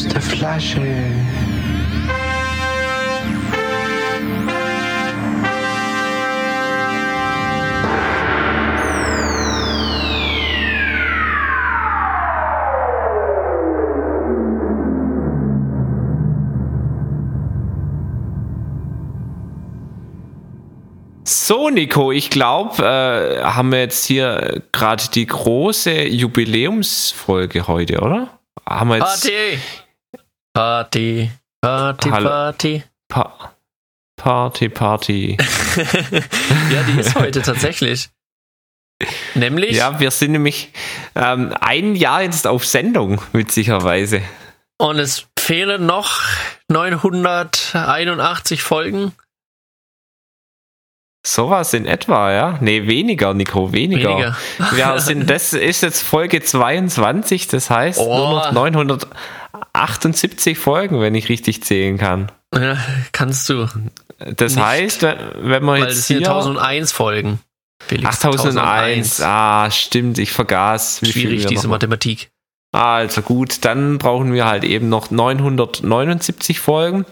aus der Flasche. So, Nico, ich glaube, äh, haben wir jetzt hier gerade die große Jubiläumsfolge heute, oder? Haben wir jetzt Party! Party, Party, Hallo. Party. Pa Party, Party. ja, die ist heute tatsächlich. Nämlich, ja, wir sind nämlich ähm, ein Jahr jetzt auf Sendung, witzigerweise. und es fehlen noch 981 Folgen. Sowas in etwa, ja? Nee, weniger, Nico, weniger. Weniger. Wir sind, das ist jetzt Folge 22, das heißt Oh. nur noch 978 Folgen, wenn ich richtig zählen kann. Ja, kannst du. Das Nicht. heißt, wenn wenn man Weil jetzt es sind hier 1001 Folgen. Felix, 8001, ah, stimmt, ich vergaß. Schwierig, diese Mathematik. Also gut, dann brauchen wir halt eben noch 979 Folgen.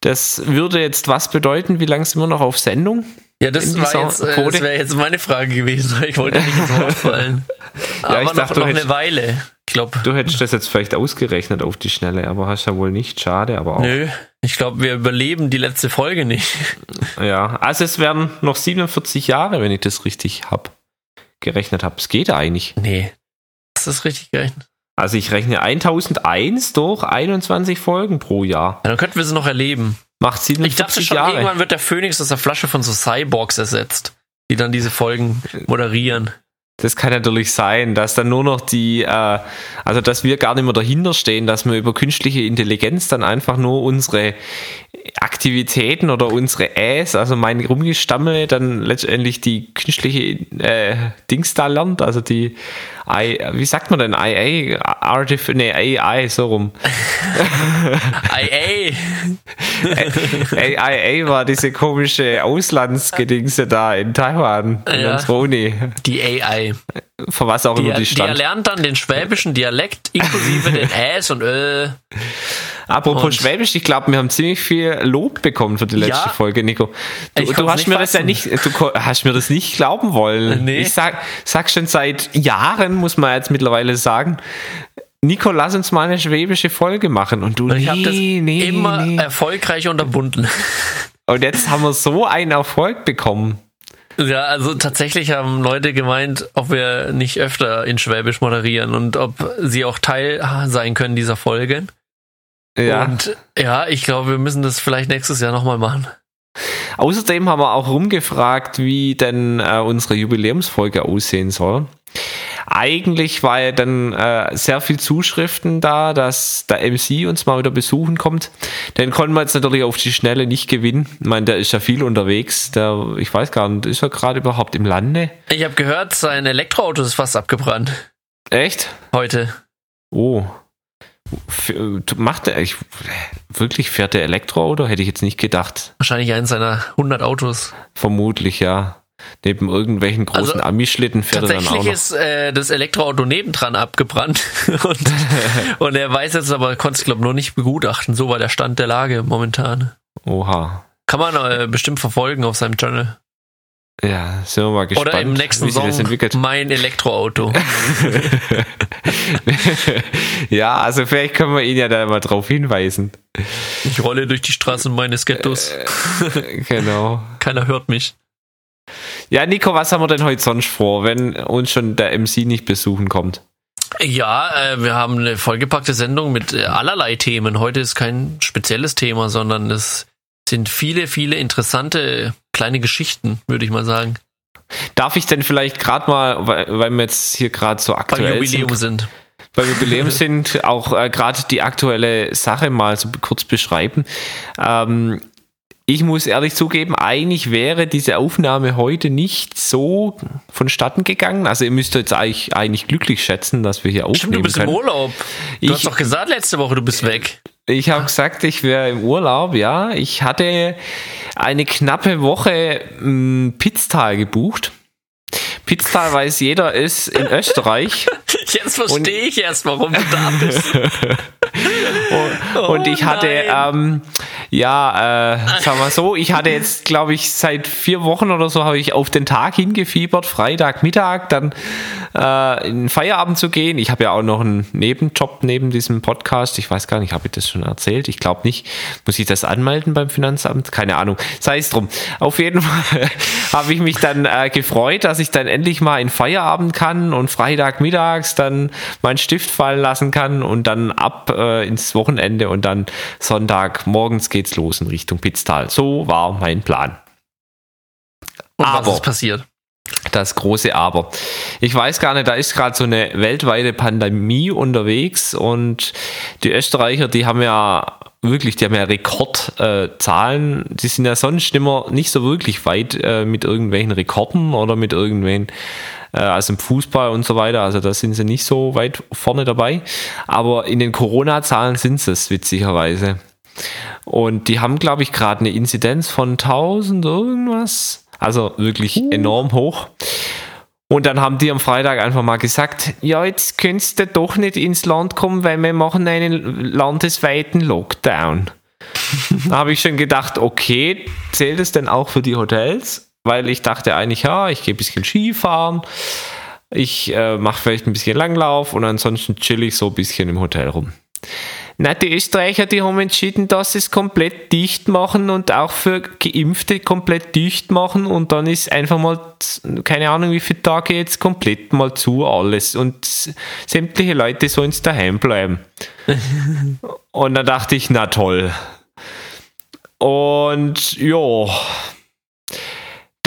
Das würde jetzt was bedeuten? Wie lange sind wir noch auf Sendung? Ja, das, jetzt, äh, das wäre jetzt meine Frage gewesen. Ich wollte nicht ins Wort fallen. Aber ich noch, dachte, noch eine Weile. Ich glaube, Du hättest das jetzt vielleicht ausgerechnet auf die Schnelle, aber hast ja wohl nicht. Schade, aber auch. nö. Ich glaube, wir überleben die letzte Folge nicht. Ja, also es werden noch 47 Jahre, wenn ich das richtig hab gerechnet habe. Es geht eigentlich. Nee. Das ist richtig gerechnet. Also ich rechne 1001 durch 21 Folgen pro Jahr. Ja, dann könnten wir sie noch erleben. Macht Ich dachte 47 schon, Jahre. irgendwann wird der Phönix aus der Flasche von so Cyborgs ersetzt, die dann diese Folgen moderieren. Das kann natürlich sein, dass dann nur noch die, äh, also dass wir gar nicht mehr dahinter stehen, dass wir über künstliche Intelligenz dann einfach nur unsere Aktivitäten oder unsere Äs, also mein Rumgestammel, dann letztendlich die künstliche äh, Dings da lernt, also die I, wie sagt man denn, IA, Artif, nee, AI, so rum. IA! AIA war diese komische Auslandsgedingse da in Taiwan, in Ja. unserer Uni, Die AI. Für was auch Die, immer die die stand. erlernt dann den schwäbischen Dialekt inklusive den Äs und Ö. Apropos Und- Schwäbisch, ich glaube, wir haben ziemlich viel Lob bekommen für die letzte Ja. Folge, Nico. Du, du hast mir das ja fassen. nicht, du hast mir das nicht glauben wollen. Nee. Ich sag, sag schon seit Jahren, muss man jetzt mittlerweile sagen, Nico, lass uns mal eine schwäbische Folge machen. Und du, Und ich habe das nee, nee, immer nee. erfolgreich unterbunden. Und jetzt haben wir so einen Erfolg bekommen. Ja, also tatsächlich haben Leute gemeint, ob wir nicht öfter in Schwäbisch moderieren und ob sie auch Teil sein können dieser Folge. Ja. Und ja, ich glaube, wir müssen das vielleicht nächstes Jahr nochmal machen. Außerdem haben wir auch rumgefragt, wie denn äh, unsere Jubiläumsfolge aussehen soll. Eigentlich war ja dann äh, sehr viel Zuschriften da, dass der MC uns mal wieder besuchen kommt. Den konnten wir jetzt natürlich auf die Schnelle nicht gewinnen. Ich meine, der ist ja viel unterwegs. Der, ich weiß gar nicht, ist er gerade überhaupt im Lande? Ich habe gehört, sein Elektroauto ist fast abgebrannt. Echt? Heute. Oh. Macht er ich, wirklich fährt der Elektroauto? Hätte ich jetzt nicht gedacht. Wahrscheinlich eins seiner 100 Autos. Vermutlich, ja. Neben irgendwelchen großen Also, Ami-Schlitten fährt er dann auch Tatsächlich noch. ist äh, das Elektroauto nebendran abgebrannt. und, und er weiß jetzt aber, konnte es glaube nur nicht begutachten. So war der Stand der Lage momentan. Oha. Kann man äh, bestimmt verfolgen auf seinem Channel. Ja, sind wir mal gespannt, Oder im nächsten Song. Mein Elektroauto. ja, also vielleicht können wir ihn ja da mal drauf hinweisen. Ich rolle durch die Straßen meines Ghettos. Genau. Keiner hört mich. Ja, Nico, was haben wir denn heute sonst vor, wenn uns schon der MC nicht besuchen kommt? Ja, äh, wir haben eine vollgepackte Sendung mit äh, allerlei Themen. Heute ist kein spezielles Thema, sondern es sind viele, viele interessante kleine Geschichten, würde ich mal sagen, Darf ich denn vielleicht gerade mal, weil, weil wir jetzt hier gerade so aktuell Jubiläum sind, sind. bei Jubiläum sind, auch äh, gerade die aktuelle Sache mal so kurz beschreiben. Ähm, ich muss ehrlich zugeben, eigentlich wäre diese Aufnahme heute nicht so vonstatten gegangen. Also ihr müsst jetzt eigentlich, eigentlich glücklich schätzen, dass wir hier aufnehmen Stimmt, du bist können. im Urlaub. Du Ich- hast doch gesagt letzte Woche, du bist weg. Ich habe gesagt, ich wäre im Urlaub, ja. Ich hatte eine knappe Woche m, Pitztal gebucht. Pitztal weiß jeder ist in Österreich. Jetzt verstehe ich erst, warum du da bist. und, und ich hatte, ähm, ja, äh, sagen wir so, ich hatte jetzt, glaube ich, seit vier Wochen oder so habe ich auf den Tag hingefiebert, Freitag, Mittag, dann äh, in den Feierabend zu gehen. Ich habe ja auch noch einen Nebenjob neben diesem Podcast. Ich weiß gar nicht, habe ich das schon erzählt? Ich glaube nicht. Muss ich das anmelden beim Finanzamt? Keine Ahnung. Sei es drum. Auf jeden Fall habe ich mich dann äh, gefreut, dass ich dann endlich mal in Feierabend kann und Freitag mittags dann meinen Stift fallen lassen kann und dann ab äh, ins Wochenende und dann Sonntag morgens geht's los in Richtung Pitztal. So war mein Plan. Und Aber was ist passiert? Das große Aber. Ich weiß gar nicht, da ist gerade so eine weltweite Pandemie unterwegs und die Österreicher, die haben ja wirklich, die haben ja Rekordzahlen. Äh, die sind ja sonst immer nicht so wirklich weit äh, mit irgendwelchen Rekorden oder mit irgendwelchen, äh, also im Fußball und so weiter. Also da sind sie nicht so weit vorne dabei. Aber in den Corona-Zahlen sind sie es, witzigerweise. Und die haben, glaube ich, gerade eine Inzidenz von 1000 irgendwas. Also wirklich uh. enorm hoch. Und dann haben die am Freitag einfach mal gesagt, ja, jetzt könntest du doch nicht ins Land kommen, weil wir machen einen landesweiten Lockdown. da habe ich schon gedacht, okay, zählt es denn auch für die Hotels? Weil ich dachte eigentlich, ja, ich gehe ein bisschen Skifahren, ich äh, mache vielleicht ein bisschen Langlauf und ansonsten chill ich so ein bisschen im Hotel rum. Na, die Österreicher, die haben entschieden, dass sie es komplett dicht machen und auch für Geimpfte komplett dicht machen und dann ist einfach mal, keine Ahnung, wie viele Tage jetzt komplett mal zu alles und sämtliche Leute sollen es daheim bleiben. und dann dachte ich, na toll. Und ja,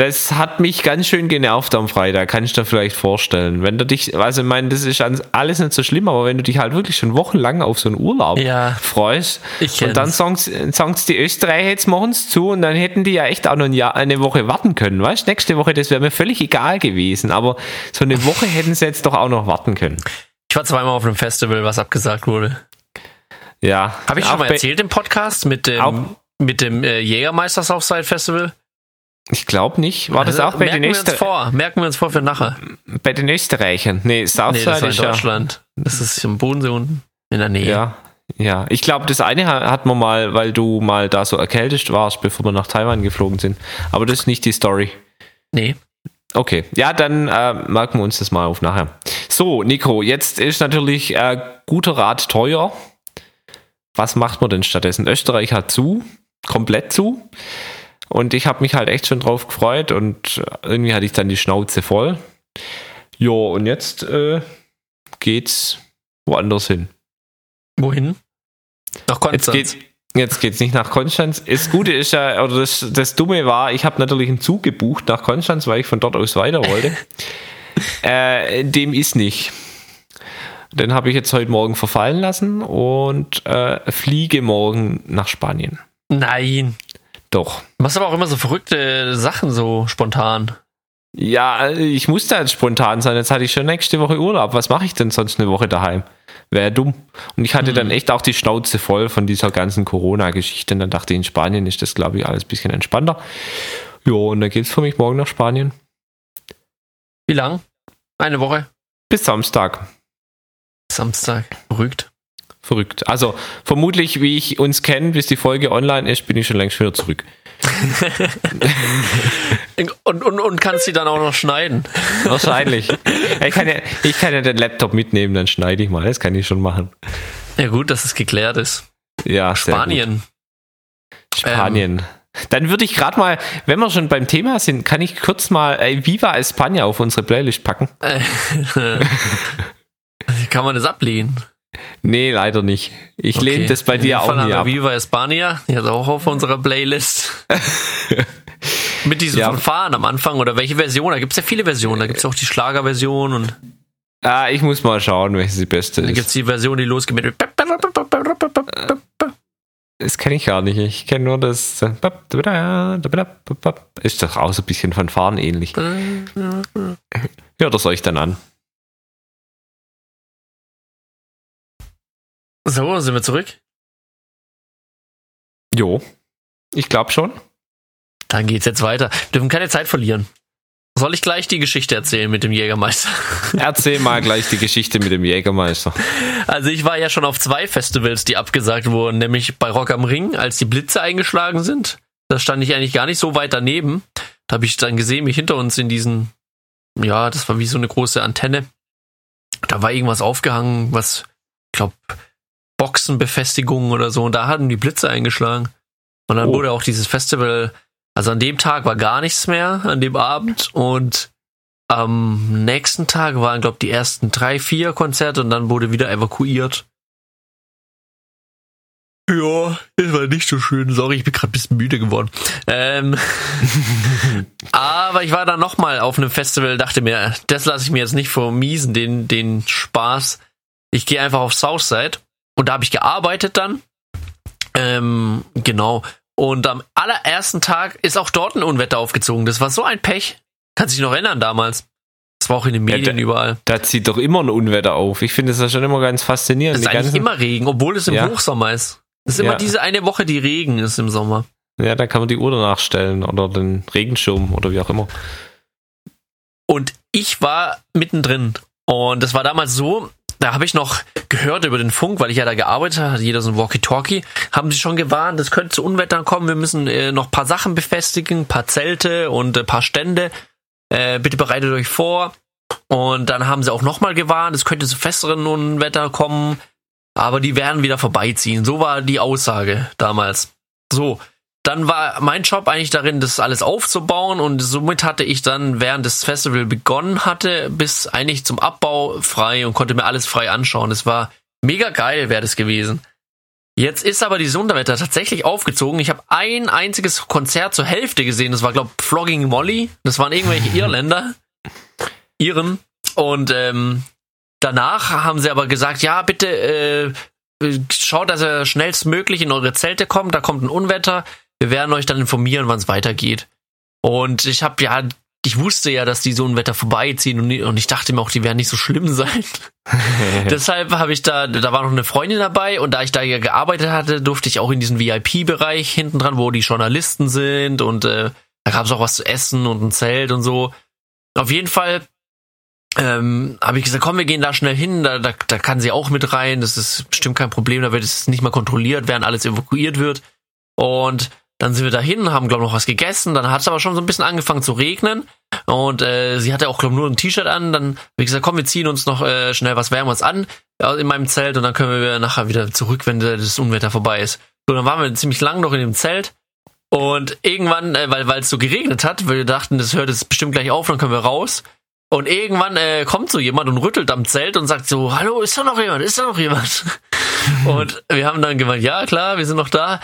das hat mich ganz schön genervt am Freitag, kann ich dir vielleicht vorstellen. Wenn du dich, also ich meine, das ist alles nicht so schlimm, aber wenn du dich halt wirklich schon wochenlang auf so einen Urlaub ja, freust und dann sagen die Österreicher, jetzt machen es zu und dann hätten die ja echt auch noch ein Jahr, eine Woche warten können, weißt Nächste Woche, das wäre mir völlig egal gewesen, aber so eine Woche hätten sie jetzt doch auch noch warten können. Ich war zweimal auf einem Festival, was abgesagt wurde. Ja. Habe ich schon mal erzählt im Podcast mit dem, mit dem äh, Jägermeisters Offside Festival? Ich glaube nicht. War das also, auch bei den Österreichern? vor. Merken wir uns vor für nachher. Bei den Österreichern. Nee, Southside nee, das in Deutschland. Das ist im Bodensee unten in der Nähe. Ja, ja. Ich glaube, das eine hat man mal, weil du mal da so erkältet warst, bevor wir nach Taiwan geflogen sind. Aber das ist nicht die Story. Nee. Okay, ja, dann äh, merken wir uns das mal auf nachher. So, Nico, jetzt ist natürlich äh, guter Rat teuer. Was macht man denn stattdessen? Österreich hat zu, komplett zu. Und ich habe mich halt echt schon drauf gefreut und irgendwie hatte ich dann die Schnauze voll. Jo, und jetzt äh, geht's woanders hin. Wohin? Nach Konstanz. Jetzt geht, Jetzt geht's nicht nach Konstanz. Das Gute ist ja, oder das, das Dumme war, ich habe natürlich einen Zug gebucht nach Konstanz, weil ich von dort aus weiter wollte. äh, dem ist nicht. Den habe ich jetzt heute Morgen verfallen lassen und äh, fliege morgen nach Spanien. Nein. Doch. Du machst aber auch immer so verrückte Sachen so spontan. Ja, ich musste jetzt spontan sein. Jetzt hatte ich schon nächste Woche Urlaub. Was mache ich denn sonst eine Woche daheim? Wäre dumm. Und ich hatte mhm. dann echt auch die Schnauze voll von dieser ganzen Corona-Geschichte. Und dann dachte ich, in Spanien ist das, glaube ich, alles ein bisschen entspannter. Jo, und dann geht es für mich morgen nach Spanien. Wie lang? Eine Woche? Bis Samstag. Samstag. Verrückt verrückt. Also vermutlich, wie ich uns kenne, bis die Folge online ist, bin ich schon längst wieder zurück. und, und, und kannst sie dann auch noch schneiden. Wahrscheinlich. Ich kann, ja, ich kann ja den Laptop mitnehmen, dann schneide ich mal. Das kann ich schon machen. Ja, gut, dass es geklärt ist. Ja, Spanien. Spanien. Ähm. Dann würde ich gerade mal, wenn wir schon beim Thema sind, kann ich kurz mal äh, Viva España auf unsere Playlist packen. kann man das ablehnen? Nee, leider nicht. Ich okay. lehne das bei dir auch nicht ab. Viva España, die hat auch auf unserer Playlist. Mit diesem ja. Verfahren am Anfang oder welche Version? Da gibt es ja viele Versionen. Da gibt es auch die Schlagerversion und. Ah, ich muss mal schauen, welche die beste ist. Da gibt es die Version, die losgeht mit. Das kenne ich gar nicht. Ich kenne nur das. Ist doch auch so ein bisschen von Fahren ähnlich. Hört das euch dann an. So, sind wir zurück? Jo, ich glaube schon. Dann geht's jetzt weiter. Wir dürfen keine Zeit verlieren. Soll ich gleich die Geschichte erzählen mit dem Jägermeister? Erzähl mal gleich die Geschichte mit dem Jägermeister. Also ich war ja schon auf zwei Festivals, die abgesagt wurden, nämlich bei Rock am Ring, als die Blitze eingeschlagen sind. Da stand ich eigentlich gar nicht so weit daneben. Da habe ich dann gesehen, wie hinter uns in diesen, ja, das war wie so eine große Antenne. Da war irgendwas aufgehangen, was, ich glaube, Boxenbefestigungen oder so. Und da hatten die Blitze eingeschlagen. Und dann oh. wurde auch dieses Festival also an dem Tag war gar nichts mehr, an dem Abend. Und am nächsten Tag waren, glaube ich, die ersten drei, vier Konzerte und dann wurde wieder evakuiert. Ja, das war nicht so schön. Sorry, ich bin gerade ein bisschen müde geworden. Ähm, aber ich war dann nochmal auf einem Festival, dachte mir, das lasse ich mir jetzt nicht vermiesen, den, den Spaß. Ich gehe einfach auf Southside und da habe ich gearbeitet dann. Ähm, genau. Und am allerersten Tag ist auch dort ein Unwetter aufgezogen. Das war so ein Pech. Kannst dich noch erinnern damals. Das war auch in den Medien ja, da, überall. Da zieht doch immer ein Unwetter auf. Ich finde das ja schon immer ganz faszinierend. Es ist eigentlich immer Regen, obwohl es im ja. Hochsommer ist. Es ist immer ja. diese eine Woche, die Regen ist im Sommer. Ja, da kann man die Uhr danach stellen oder den Regenschirm oder wie auch immer. Und ich war mittendrin. Und das war damals so, da habe ich noch gehört über den Funk, weil ich ja da gearbeitet habe, jeder so ein Walkie-Talkie, haben sie schon gewarnt, es könnte zu Unwettern kommen, wir müssen äh, noch paar Sachen befestigen, paar Zelte und äh, paar Stände. Äh, bitte bereitet euch vor. Und dann haben sie auch nochmal gewarnt, es könnte zu festeren Unwetter kommen, aber die werden wieder vorbeiziehen. So war die Aussage damals. So, dann war mein Job eigentlich darin, das alles aufzubauen und somit hatte ich dann, während das Festival begonnen hatte, bis eigentlich zum Abbau frei und konnte mir alles frei anschauen. Es war mega geil, wäre das gewesen. Jetzt ist aber die Sonderwetter tatsächlich aufgezogen. Ich habe ein einziges Konzert zur Hälfte gesehen. Das war, glaube ich, Flogging Molly. Das waren irgendwelche Irländer. Iren. Und ähm, danach haben sie aber gesagt, ja, bitte äh, schaut, dass ihr schnellstmöglich in eure Zelte kommt. Da kommt ein Unwetter. Wir werden euch dann informieren, wann es weitergeht. Und ich habe ja, ich wusste ja, dass die so ein Wetter vorbeiziehen und, und ich dachte mir auch, die werden nicht so schlimm sein. Deshalb habe ich da, da war noch eine Freundin dabei und da ich da ja gearbeitet hatte, durfte ich auch in diesen VIP-Bereich hinten dran, wo die Journalisten sind und äh, da gab es auch was zu essen und ein Zelt und so. Auf jeden Fall ähm, habe ich gesagt, komm, wir gehen da schnell hin, da, da, da kann sie auch mit rein, das ist bestimmt kein Problem, da wird es nicht mal kontrolliert, während alles evakuiert wird. Und dann sind wir dahin, haben, glaube ich, noch was gegessen. Dann hat es aber schon so ein bisschen angefangen zu regnen. Und äh, sie hatte auch, glaube ich, nur ein T-Shirt an. Dann ich gesagt, komm, wir ziehen uns noch äh, schnell was Wärmeres an in meinem Zelt und dann können wir nachher wieder zurück, wenn das Unwetter vorbei ist. So, dann waren wir ziemlich lang noch in dem Zelt. Und irgendwann, äh, weil weil es so geregnet hat, wir dachten, das hört jetzt bestimmt gleich auf, dann können wir raus. Und irgendwann äh, kommt so jemand und rüttelt am Zelt und sagt so, hallo, ist da noch jemand? Ist da noch jemand? und wir haben dann gemeint, ja klar, wir sind noch da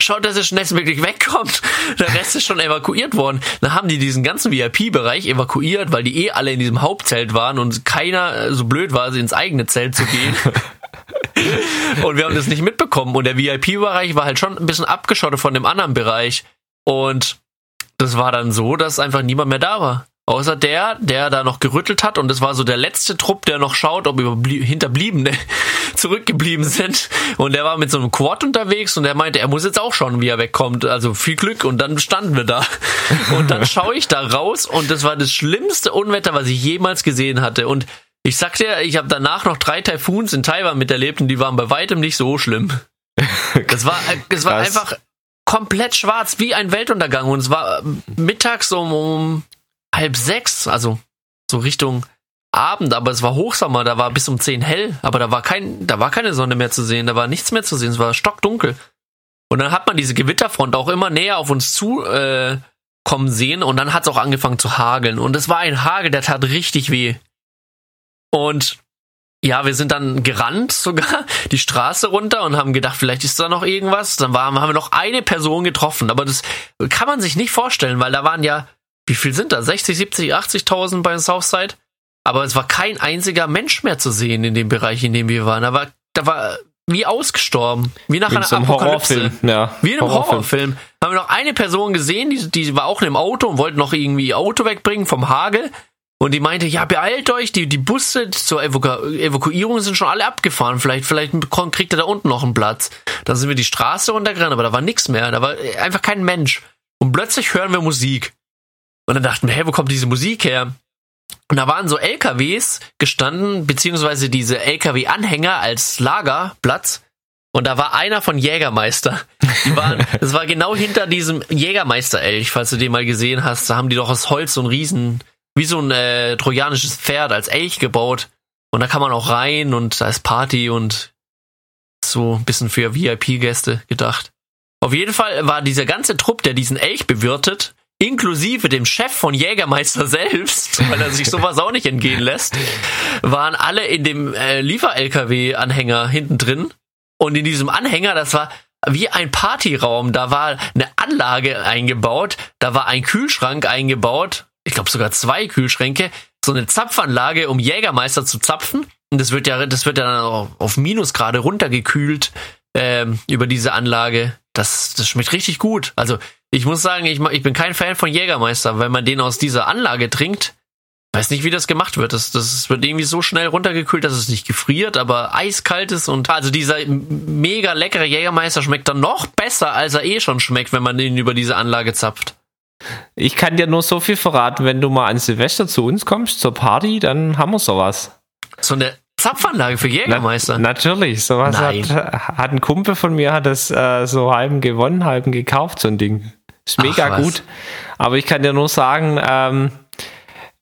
schaut, dass er schnellstmöglich wegkommt. Der Rest ist schon evakuiert worden. Dann haben die diesen ganzen VIP-Bereich evakuiert, weil die eh alle in diesem Hauptzelt waren und keiner äh, so blöd war, ins eigene Zelt zu gehen. und wir haben das nicht mitbekommen. Und der VIP-Bereich war halt schon ein bisschen abgeschottet von dem anderen Bereich. Und das war dann so, dass einfach niemand mehr da war. Außer der, der da noch gerüttelt hat und das war so der letzte Trupp, der noch schaut, ob Hinterbliebene zurückgeblieben sind. Und der war mit so einem Quad unterwegs und der meinte, er muss jetzt auch schauen, wie er wegkommt. Also viel Glück und dann standen wir da. Und dann schaue ich da raus und das war das schlimmste Unwetter, was ich jemals gesehen hatte. Und ich sag dir, ich habe danach noch drei Taifuns in Taiwan miterlebt und die waren bei weitem nicht so schlimm. Das war, es war einfach komplett schwarz, wie ein Weltuntergang. Und es war mittags um, um halb sechs, also so Richtung Abend, aber es war Hochsommer, da war bis um zehn hell, aber da war kein, da war keine Sonne mehr zu sehen, da war nichts mehr zu sehen, es war stockdunkel. Und dann hat man diese Gewitterfront auch immer näher auf uns zu äh, kommen sehen und dann hat es auch angefangen zu hageln. Und es war ein Hagel, der tat richtig weh. Und ja, wir sind dann gerannt sogar die Straße runter und haben gedacht, vielleicht ist da noch irgendwas. Dann war, haben wir noch eine Person getroffen, aber das kann man sich nicht vorstellen, weil da waren ja wie viel sind da? 60, 70, 80.000 bei Southside? Aber es war kein einziger Mensch mehr zu sehen in dem Bereich, in dem wir waren. Da war, da war wie ausgestorben. Wie nach wie einer Apokalypse. Horrorfilm. Ja, wie in einem Horrorfilm. Horrorfilm. Haben wir noch eine Person gesehen, die, die war auch in einem Auto und wollte noch irgendwie ihr Auto wegbringen vom Hagel. Und die meinte, ja, beeilt euch, die, die Busse zur Evaku Evakuierung sind schon alle abgefahren. Vielleicht, vielleicht kriegt er da unten noch einen Platz. Dann sind wir die Straße runtergerannt, aber da war nichts mehr. Da war einfach kein Mensch. Und plötzlich hören wir Musik. Und dann dachten wir, hey, wo kommt diese Musik her? Und da waren so LKWs gestanden, beziehungsweise diese LKW-Anhänger als Lagerplatz. Und da war einer von Jägermeister. Die waren, das war genau hinter diesem Jägermeister-Elch, falls du den mal gesehen hast. Da haben die doch aus Holz so ein riesen, wie so ein äh, trojanisches Pferd als Elch gebaut. Und da kann man auch rein und da ist Party und so ein bisschen für VIP-Gäste gedacht. Auf jeden Fall war dieser ganze Trupp, der diesen Elch bewirtet, inklusive dem Chef von Jägermeister selbst, weil er sich sowas auch nicht entgehen lässt, waren alle in dem äh, Liefer-LKW-Anhänger hinten drin. Und in diesem Anhänger, das war wie ein Partyraum. Da war eine Anlage eingebaut, da war ein Kühlschrank eingebaut, ich glaube sogar zwei Kühlschränke, so eine Zapfanlage, um Jägermeister zu zapfen. Und das wird ja, das wird ja dann auf Minusgrade runtergekühlt ähm, über diese Anlage. Das, das schmeckt richtig gut. Also ich muss sagen, ich, ich bin kein Fan von Jägermeister, weil man den aus dieser Anlage trinkt. Weiß nicht, wie das gemacht wird. Das, das wird irgendwie so schnell runtergekühlt, dass es nicht gefriert, aber eiskalt ist und also dieser mega leckere Jägermeister schmeckt dann noch besser, als er eh schon schmeckt, wenn man ihn über diese Anlage zapft. Ich kann dir nur so viel verraten, wenn du mal an Silvester zu uns kommst, zur Party, dann haben wir sowas. So eine Zapfanlage für Jägermeister? Na, natürlich, sowas hat, hat ein Kumpel von mir, hat das äh, so halben gewonnen, halben gekauft, so ein Ding. Ist mega Ach, gut. Aber ich kann dir nur sagen, ähm,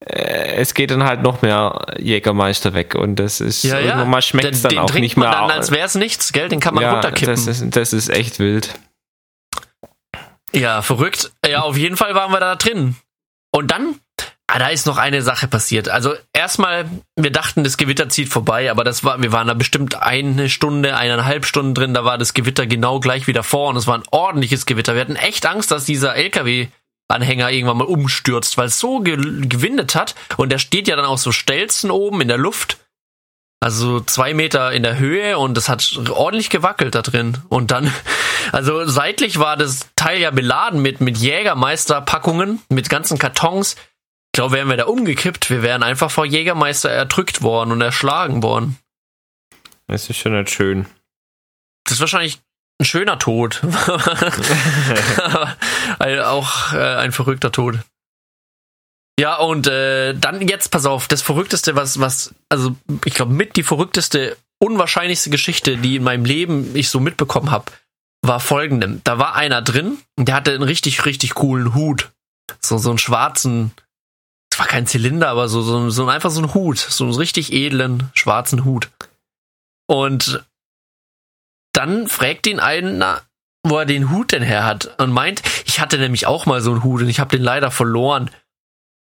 äh, es geht dann halt noch mehr Jägermeister weg und das ist ja, ja. irgendwann schmeckt es dann den auch nicht mehr. Dann, als wäre es nichts, gell? Den kann man ja, runterkippen. Das ist, das ist echt wild. Ja, verrückt. Ja, auf jeden Fall waren wir da drin. Und dann, ah, da ist noch eine Sache passiert. Also erstmal, wir dachten, das Gewitter zieht vorbei, aber das war, wir waren da bestimmt eine Stunde, eineinhalb Stunden drin, da war das Gewitter genau gleich wieder vor und es war ein ordentliches Gewitter. Wir hatten echt Angst, dass dieser LKW Anhänger irgendwann mal umstürzt, weil es so ge gewindet hat und der steht ja dann auch so Stelzen oben in der Luft. Also zwei Meter in der Höhe und das hat ordentlich gewackelt da drin. Und dann, also seitlich war das Teil ja beladen mit, mit Jägermeister-Packungen, mit ganzen Kartons. Ich glaube, wären wir da umgekippt, wir wären einfach vor Jägermeister erdrückt worden und erschlagen worden. Das ist schon nicht schön. Das ist wahrscheinlich ein schöner Tod. auch äh, ein verrückter Tod. Ja, und äh, dann jetzt, pass auf, das Verrückteste, was, was, also ich glaube, mit die verrückteste, unwahrscheinlichste Geschichte, die in meinem Leben ich so mitbekommen habe, war folgende. Da war einer drin, der hatte einen richtig, richtig coolen Hut. So, so einen schwarzen, es war kein Zylinder, aber so, so, so einfach so ein Hut, so einen richtig edlen, schwarzen Hut. Und dann fragt ihn einer, wo er den Hut denn her hat und meint, ich hatte nämlich auch mal so einen Hut und ich habe den leider verloren.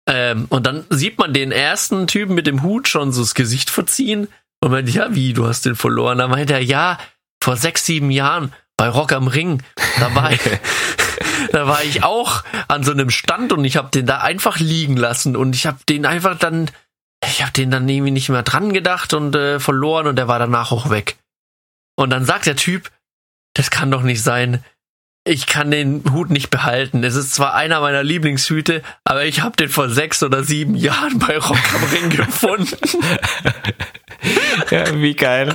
Ähm, und dann sieht man den ersten Typen mit dem Hut schon so das Gesicht verziehen und meint, ja, wie, du hast den verloren? Da meint er, ja, vor sechs, sieben Jahren bei Rock am Ring, da war ich, da war ich auch an so einem Stand und ich habe den da einfach liegen lassen und ich habe den einfach dann, ich habe den dann irgendwie nicht mehr dran gedacht und äh, verloren und der war danach auch weg. Und dann sagt der Typ, das kann doch nicht sein. Ich kann den Hut nicht behalten. Es ist zwar einer meiner Lieblingshüte, aber ich habe den vor sechs oder sieben Jahren bei Rock am Ring gefunden. ja, wie geil.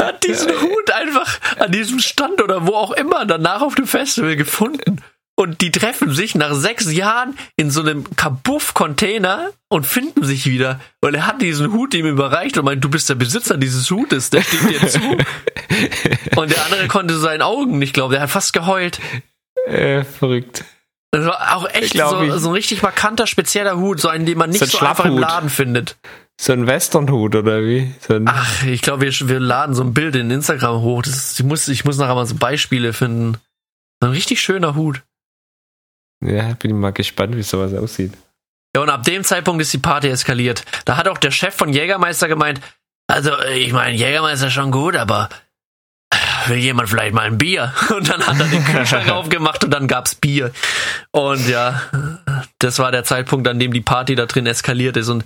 Hat diesen Hut einfach an diesem Stand oder wo auch immer danach auf dem Festival gefunden und die treffen sich nach sechs Jahren in so einem Kabuff-Container und finden sich wieder. Und er hat diesen Hut ihm überreicht und meint, du bist der Besitzer dieses Hutes, der steht dir zu. und der andere konnte seinen Augen nicht glauben, der hat fast geheult. Äh, verrückt. Das war auch echt so, so, ein richtig markanter, spezieller Hut, so einen, den man nicht so, so einfach im Laden findet. So ein Westernhut oder wie? So Ach, ich glaube, wir, wir laden so ein Bild in Instagram hoch. Das ist, ich, muss, ich muss nachher mal so Beispiele finden. ein richtig schöner Hut. Ja, bin ich mal gespannt, wie sowas aussieht. Ja, und ab dem Zeitpunkt ist die Party eskaliert. Da hat auch der Chef von Jägermeister gemeint, also ich meine, Jägermeister ist schon gut, aber will jemand vielleicht mal ein Bier? Und dann hat er den Kühlschrank aufgemacht und dann gab's Bier. Und ja, das war der Zeitpunkt, an dem die Party da drin eskaliert ist. Und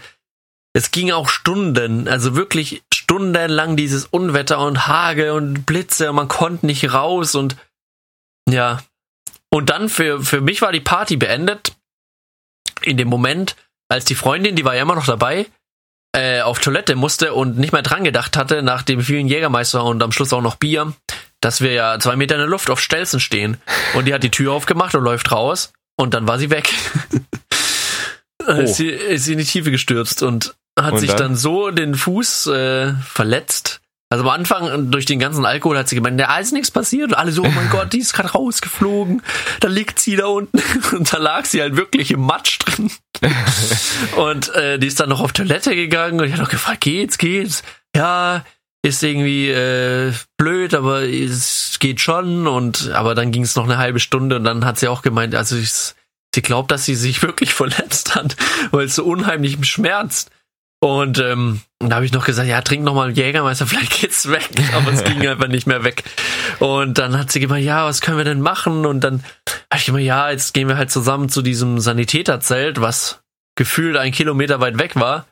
es ging auch Stunden, also wirklich stundenlang dieses Unwetter und Hagel und Blitze und man konnte nicht raus und ja, und dann für, für mich war die Party beendet. In dem Moment, als die Freundin, die war ja immer noch dabei, äh, auf Toilette musste und nicht mehr dran gedacht hatte, nach dem vielen Jägermeister und am Schluss auch noch Bier, dass wir ja zwei Meter in der Luft auf Stelzen stehen. Und die hat die Tür aufgemacht und läuft raus und dann war sie weg. oh. ist, sie, ist sie in die Tiefe gestürzt und hat und sich dann? dann? so den Fuß äh, verletzt. Also am Anfang durch den ganzen Alkohol hat sie gemeint, da ist nichts passiert und alle so, oh mein Gott, die ist gerade rausgeflogen. Da liegt sie da unten und da lag sie halt wirklich im Matsch drin. und äh, die ist dann noch auf Toilette gegangen und ich habe noch gefragt, geht's, geht's? Ja, ist irgendwie äh, blöd, aber es geht schon und aber dann ging es noch eine halbe Stunde und dann hat sie auch gemeint, also ich, sie glaubt, dass sie sich wirklich verletzt hat, weil es so unheimlich schmerzt. Und ähm, da habe ich noch gesagt, ja, trink noch mal einen Jägermeister, vielleicht geht's weg. Aber es ging einfach nicht mehr weg. Und dann hat sie gemeint, ja, was können wir denn machen? Und dann habe ich gemeint, ja, jetzt gehen wir halt zusammen zu diesem Sanitäterzelt, was gefühlt ein Kilometer weit weg war.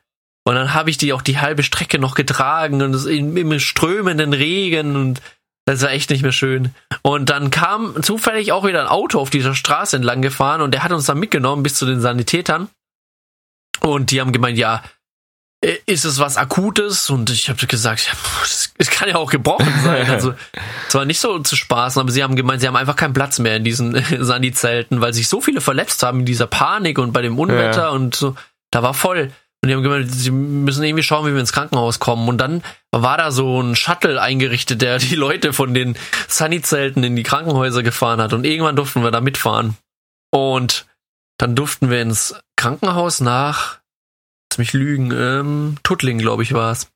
Und dann habe ich die auch die halbe Strecke noch getragen und es im, im strömenden Regen und das war echt nicht mehr schön. Und dann kam zufällig auch wieder ein Auto auf dieser Straße entlang gefahren und der hat uns dann mitgenommen bis zu den Sanitätern. Und die haben gemeint, ja, ist es was Akutes? Und ich habe gesagt, es kann ja auch gebrochen sein. Also es war nicht so zu spaßen, aber sie haben gemeint, sie haben einfach keinen Platz mehr in diesen Sani-Zelten, weil sich so viele verletzt haben in dieser Panik und bei dem Unwetter ja. und so. Da war voll. Und die haben gemeint, sie müssen irgendwie schauen, wie wir ins Krankenhaus kommen. Und dann war da so ein Shuttle eingerichtet, der die Leute von den Sunny-Zelten in die Krankenhäuser gefahren hat. Und irgendwann durften wir da mitfahren. Und dann durften wir ins Krankenhaus nach, lass mich lügen, ähm, Tuttling, glaube ich, war es.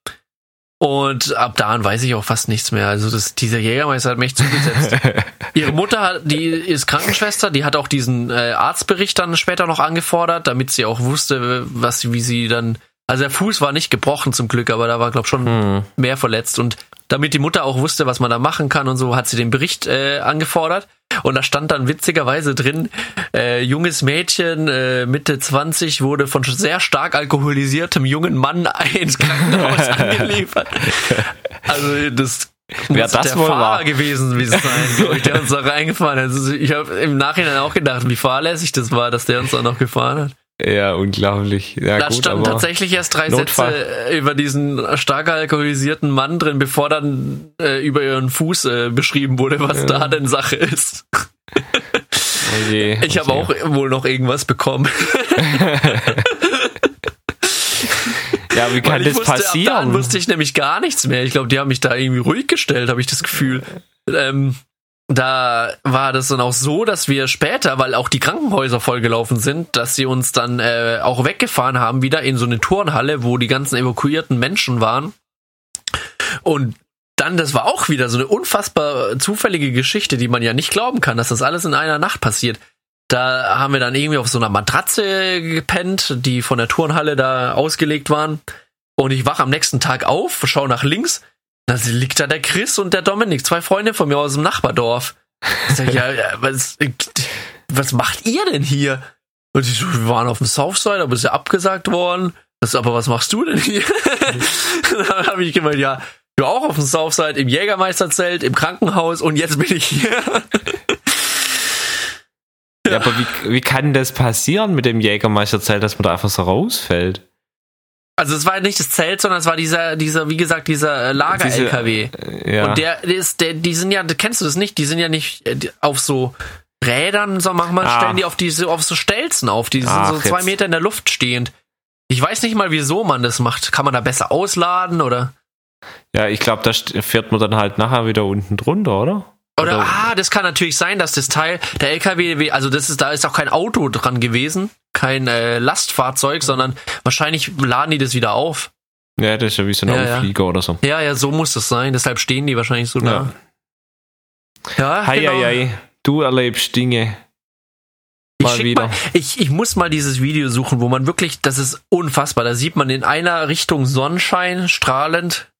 Und ab da an weiß ich auch fast nichts mehr. Also das, dieser Jägermeister hat mich zugesetzt. Ihre Mutter, die ist Krankenschwester, die hat auch diesen äh, Arztbericht dann später noch angefordert, damit sie auch wusste, was, wie sie dann. Also der Fuß war nicht gebrochen zum Glück, aber da war, glaube ich, schon hm. mehr verletzt. Und damit die Mutter auch wusste, was man da machen kann und so, hat sie den Bericht äh, angefordert. Und da stand dann witzigerweise drin, äh, junges Mädchen, äh, Mitte 20, wurde von sehr stark alkoholisiertem jungen Mann ins Krankenhaus angeliefert. Also das muss ja, das der Fahrer war. gewesen wie sein, glaube ich, der uns da reingefahren hat. Also ich habe im Nachhinein auch gedacht, wie fahrlässig das war, dass der uns da noch gefahren hat. Ja, unglaublich. Ja, da gut, standen tatsächlich erst drei Notfall. Sätze über diesen stark alkoholisierten Mann drin, bevor dann äh, über ihren Fuß äh, beschrieben wurde, was ja. da denn Sache ist. Oh je, ich habe auch wohl noch irgendwas bekommen. ja, wie kann das wusste, passieren? Ab wusste ich nämlich gar nichts mehr. Ich glaube, die haben mich da irgendwie ruhig gestellt, habe ich das Gefühl. Ähm, da war das dann auch so, dass wir später, weil auch die Krankenhäuser vollgelaufen sind, dass sie uns dann äh, auch weggefahren haben, wieder in so eine Turnhalle, wo die ganzen evakuierten Menschen waren. Und dann, das war auch wieder so eine unfassbar zufällige Geschichte, die man ja nicht glauben kann, dass das alles in einer Nacht passiert. Da haben wir dann irgendwie auf so einer Matratze gepennt, die von der Turnhalle da ausgelegt waren. Und ich wach am nächsten Tag auf, schau nach links, da liegt da der Chris und der Dominik, zwei Freunde von mir aus dem Nachbardorf. Ich sag, ja, was, was macht ihr denn hier? Und ich so, wir waren auf dem Southside, aber ist ja abgesagt worden. Das, aber was machst du denn hier? dann habe ich gemeint, ja, du auch auf dem Southside, im Jägermeisterzelt, im Krankenhaus und jetzt bin ich hier. ja, aber wie, wie kann das passieren mit dem Jägermeisterzelt, dass man da einfach so rausfällt? Also es war nicht das Zelt, sondern es war dieser, dieser, wie gesagt, dieser äh, Lager-LKW. Äh, ja. Und der, der ist, der, die sind ja, kennst du das nicht? Die sind ja nicht äh, auf so Rädern, so manchmal ah. stellen die auf diese, auf so Stelzen auf, die sind Ach, so zwei jetzt. Meter in der Luft stehend. Ich weiß nicht mal, wieso man das macht. Kann man da besser ausladen oder? Ja, ich glaube, da fährt man dann halt nachher wieder unten drunter, oder? Oder, oder, ah, das kann natürlich sein, dass das Teil, der LKW, also das ist, da ist auch kein Auto dran gewesen kein äh, Lastfahrzeug, sondern wahrscheinlich laden die das wieder auf. Ja, das ist ja wie so ein ja, Auflieger ja. oder so. Ja, ja, so muss das sein. Deshalb stehen die wahrscheinlich so da. Ja, ja hei, genau. hei, hei. du erlebst Dinge. Mal ich, wieder. Mal, ich, ich muss mal dieses Video suchen, wo man wirklich, das ist unfassbar. Da sieht man in einer Richtung Sonnenschein, strahlend,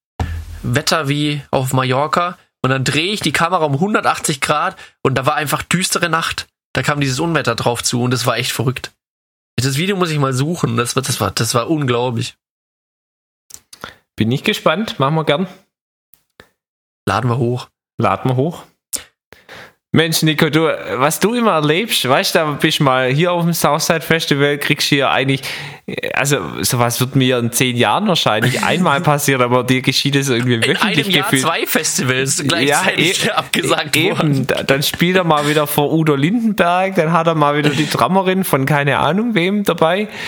Wetter wie auf Mallorca. Und dann drehe ich die Kamera um 180 Grad und da war einfach düstere Nacht. Da kam dieses Unwetter drauf zu und es war echt verrückt. Das Video muss ich mal suchen. Das war, das war, das war unglaublich. Bin ich gespannt. Machen wir gern. Laden wir hoch. Laden wir hoch. Mensch, Nico, du, was du immer erlebst, weißt du, da bist mal hier auf dem Southside Festival, kriegst du hier eigentlich, also sowas wird mir in zehn Jahren wahrscheinlich einmal passieren, aber dir geschieht es irgendwie In einem Jahr gefühlt. zwei Festivals gleichzeitig e- abgesagt eben, worden. Da- Dann spielt er mal wieder vor Udo Lindenberg, dann hat er mal wieder die Drummerin von keine Ahnung wem dabei.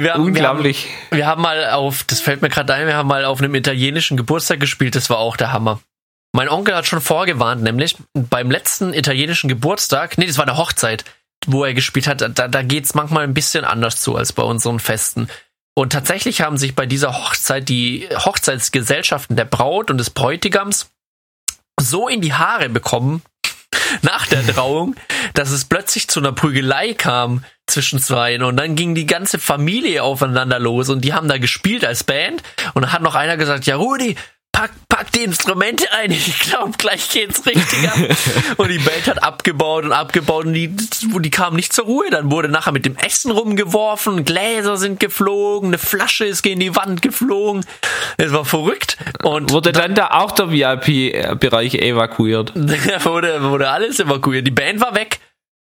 Wir haben, Unglaublich. Wir haben, wir haben mal auf, das fällt mir gerade ein, wir haben mal auf einem italienischen Geburtstag gespielt, das war auch der Hammer. Mein Onkel hat schon vorgewarnt, nämlich beim letzten italienischen Geburtstag, nee, das war eine Hochzeit, wo er gespielt hat, da, da geht's manchmal ein bisschen anders zu als bei unseren Festen. Und tatsächlich haben sich bei dieser Hochzeit die Hochzeitsgesellschaften der Braut und des Bräutigams so in die Haare bekommen nach der Trauung, dass es plötzlich zu einer Prügelei kam zwischen zweien und dann ging die ganze Familie aufeinander los und die haben da gespielt als Band und dann hat noch einer gesagt, ja Rudi, pack, pack die Instrumente ein, ich glaube gleich geht's richtig ab. und die Band hat abgebaut und abgebaut und die, die kamen nicht zur Ruhe, dann wurde nachher mit dem Essen rumgeworfen, Gläser sind geflogen, eine Flasche ist gegen die Wand geflogen, es war verrückt und Wurde dann da auch der VIP-Bereich evakuiert? da wurde, wurde alles evakuiert. Die Band war weg.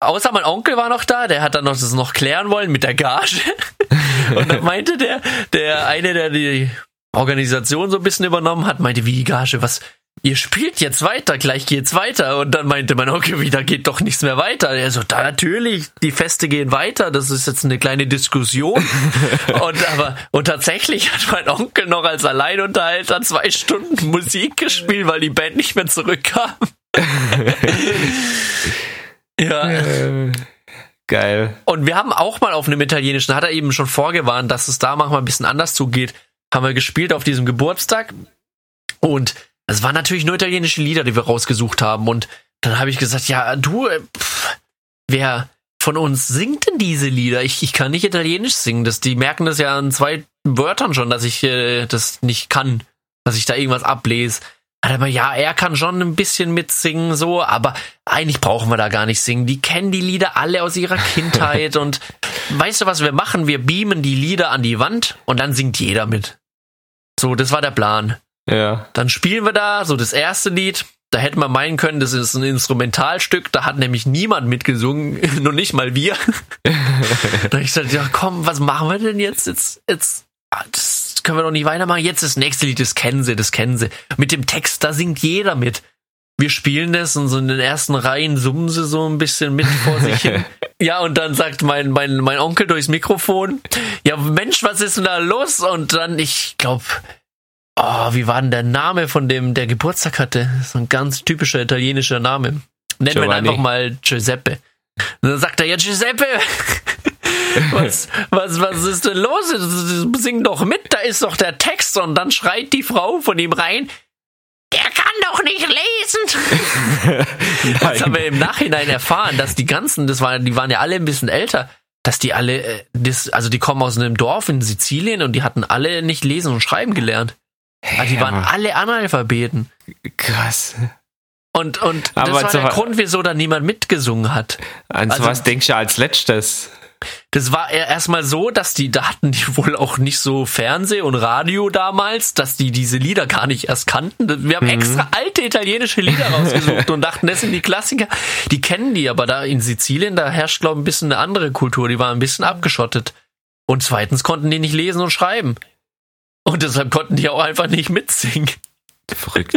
Außer mein Onkel war noch da, der hat dann noch das noch klären wollen mit der Gage. Und dann meinte der, der eine, der die Organisation so ein bisschen übernommen hat, meinte, wie die Gage, was, ihr spielt jetzt weiter, gleich geht's weiter. Und dann meinte mein Onkel, wie, da geht doch nichts mehr weiter. Er so, da natürlich, die Feste gehen weiter, das ist jetzt eine kleine Diskussion. und aber, und tatsächlich hat mein Onkel noch als Alleinunterhalter zwei Stunden Musik gespielt, weil die Band nicht mehr zurückkam. ja. Äh, geil. Und wir haben auch mal auf einem italienischen, hat er eben schon vorgewarnt, dass es da manchmal ein bisschen anders zugeht, haben wir gespielt auf diesem Geburtstag. Und es waren natürlich nur italienische Lieder, die wir rausgesucht haben. Und dann habe ich gesagt, ja, du, äh, pff, wer von uns singt denn diese Lieder? Ich, ich kann nicht italienisch singen. Das, die merken das ja an zwei Wörtern schon, dass ich äh, das nicht kann, dass ich da irgendwas ablese. Aber ja, er kann schon ein bisschen mitsingen, so, aber eigentlich brauchen wir da gar nicht singen. Die kennen die Lieder alle aus ihrer Kindheit und weißt du, was wir machen? Wir beamen die Lieder an die Wand und dann singt jeder mit. So, das war der Plan. Ja. Dann spielen wir da so das erste Lied. Da hätte man meinen können, das ist ein Instrumentalstück. Da hat nämlich niemand mitgesungen, nur nicht mal wir. da ich gesagt, ja komm, was machen wir denn jetzt? Jetzt, jetzt, ah, können wir doch nicht weitermachen. Jetzt das nächste Lied, das kennen sie, das kennen sie. Mit dem Text, da singt jeder mit. Wir spielen das und so in den ersten Reihen summen sie so ein bisschen mit vor sich hin. Ja, und dann sagt mein, mein, mein Onkel durchs Mikrofon, ja Mensch, was ist denn da los? Und dann, ich glaube, Oh, wie war denn der Name von dem, der Geburtstag hatte? So ein ganz typischer italienischer Name. Nennen wir ihn einfach mal Giuseppe. Dann sagt er, ja, Giuseppe, was, was, was ist denn los? Sing doch mit, da ist doch der Text. Und dann schreit die Frau von ihm rein, der kann doch nicht lesen. Das haben wir im Nachhinein erfahren, dass die ganzen, das waren, die waren ja alle ein bisschen älter, dass die alle, äh, das, also die kommen aus einem Dorf in Sizilien und die hatten alle nicht lesen und schreiben gelernt. Also die waren alle Analphabeten. Krass. Und, und das Aber war so- der Grund, wieso da niemand mitgesungen hat. An Also- was denkst du als letztes? Das war erstmal so, dass die, da hatten die wohl auch nicht so Fernseh und Radio damals, dass die diese Lieder gar nicht erst kannten. Wir haben extra alte italienische Lieder rausgesucht und dachten, das sind die Klassiker. Die kennen die, aber da in Sizilien, da herrscht, glaube ich, ein bisschen eine andere Kultur. Die waren ein bisschen abgeschottet. Und zweitens konnten die nicht lesen und schreiben. Und deshalb konnten die auch einfach nicht mitsingen. Verrückt.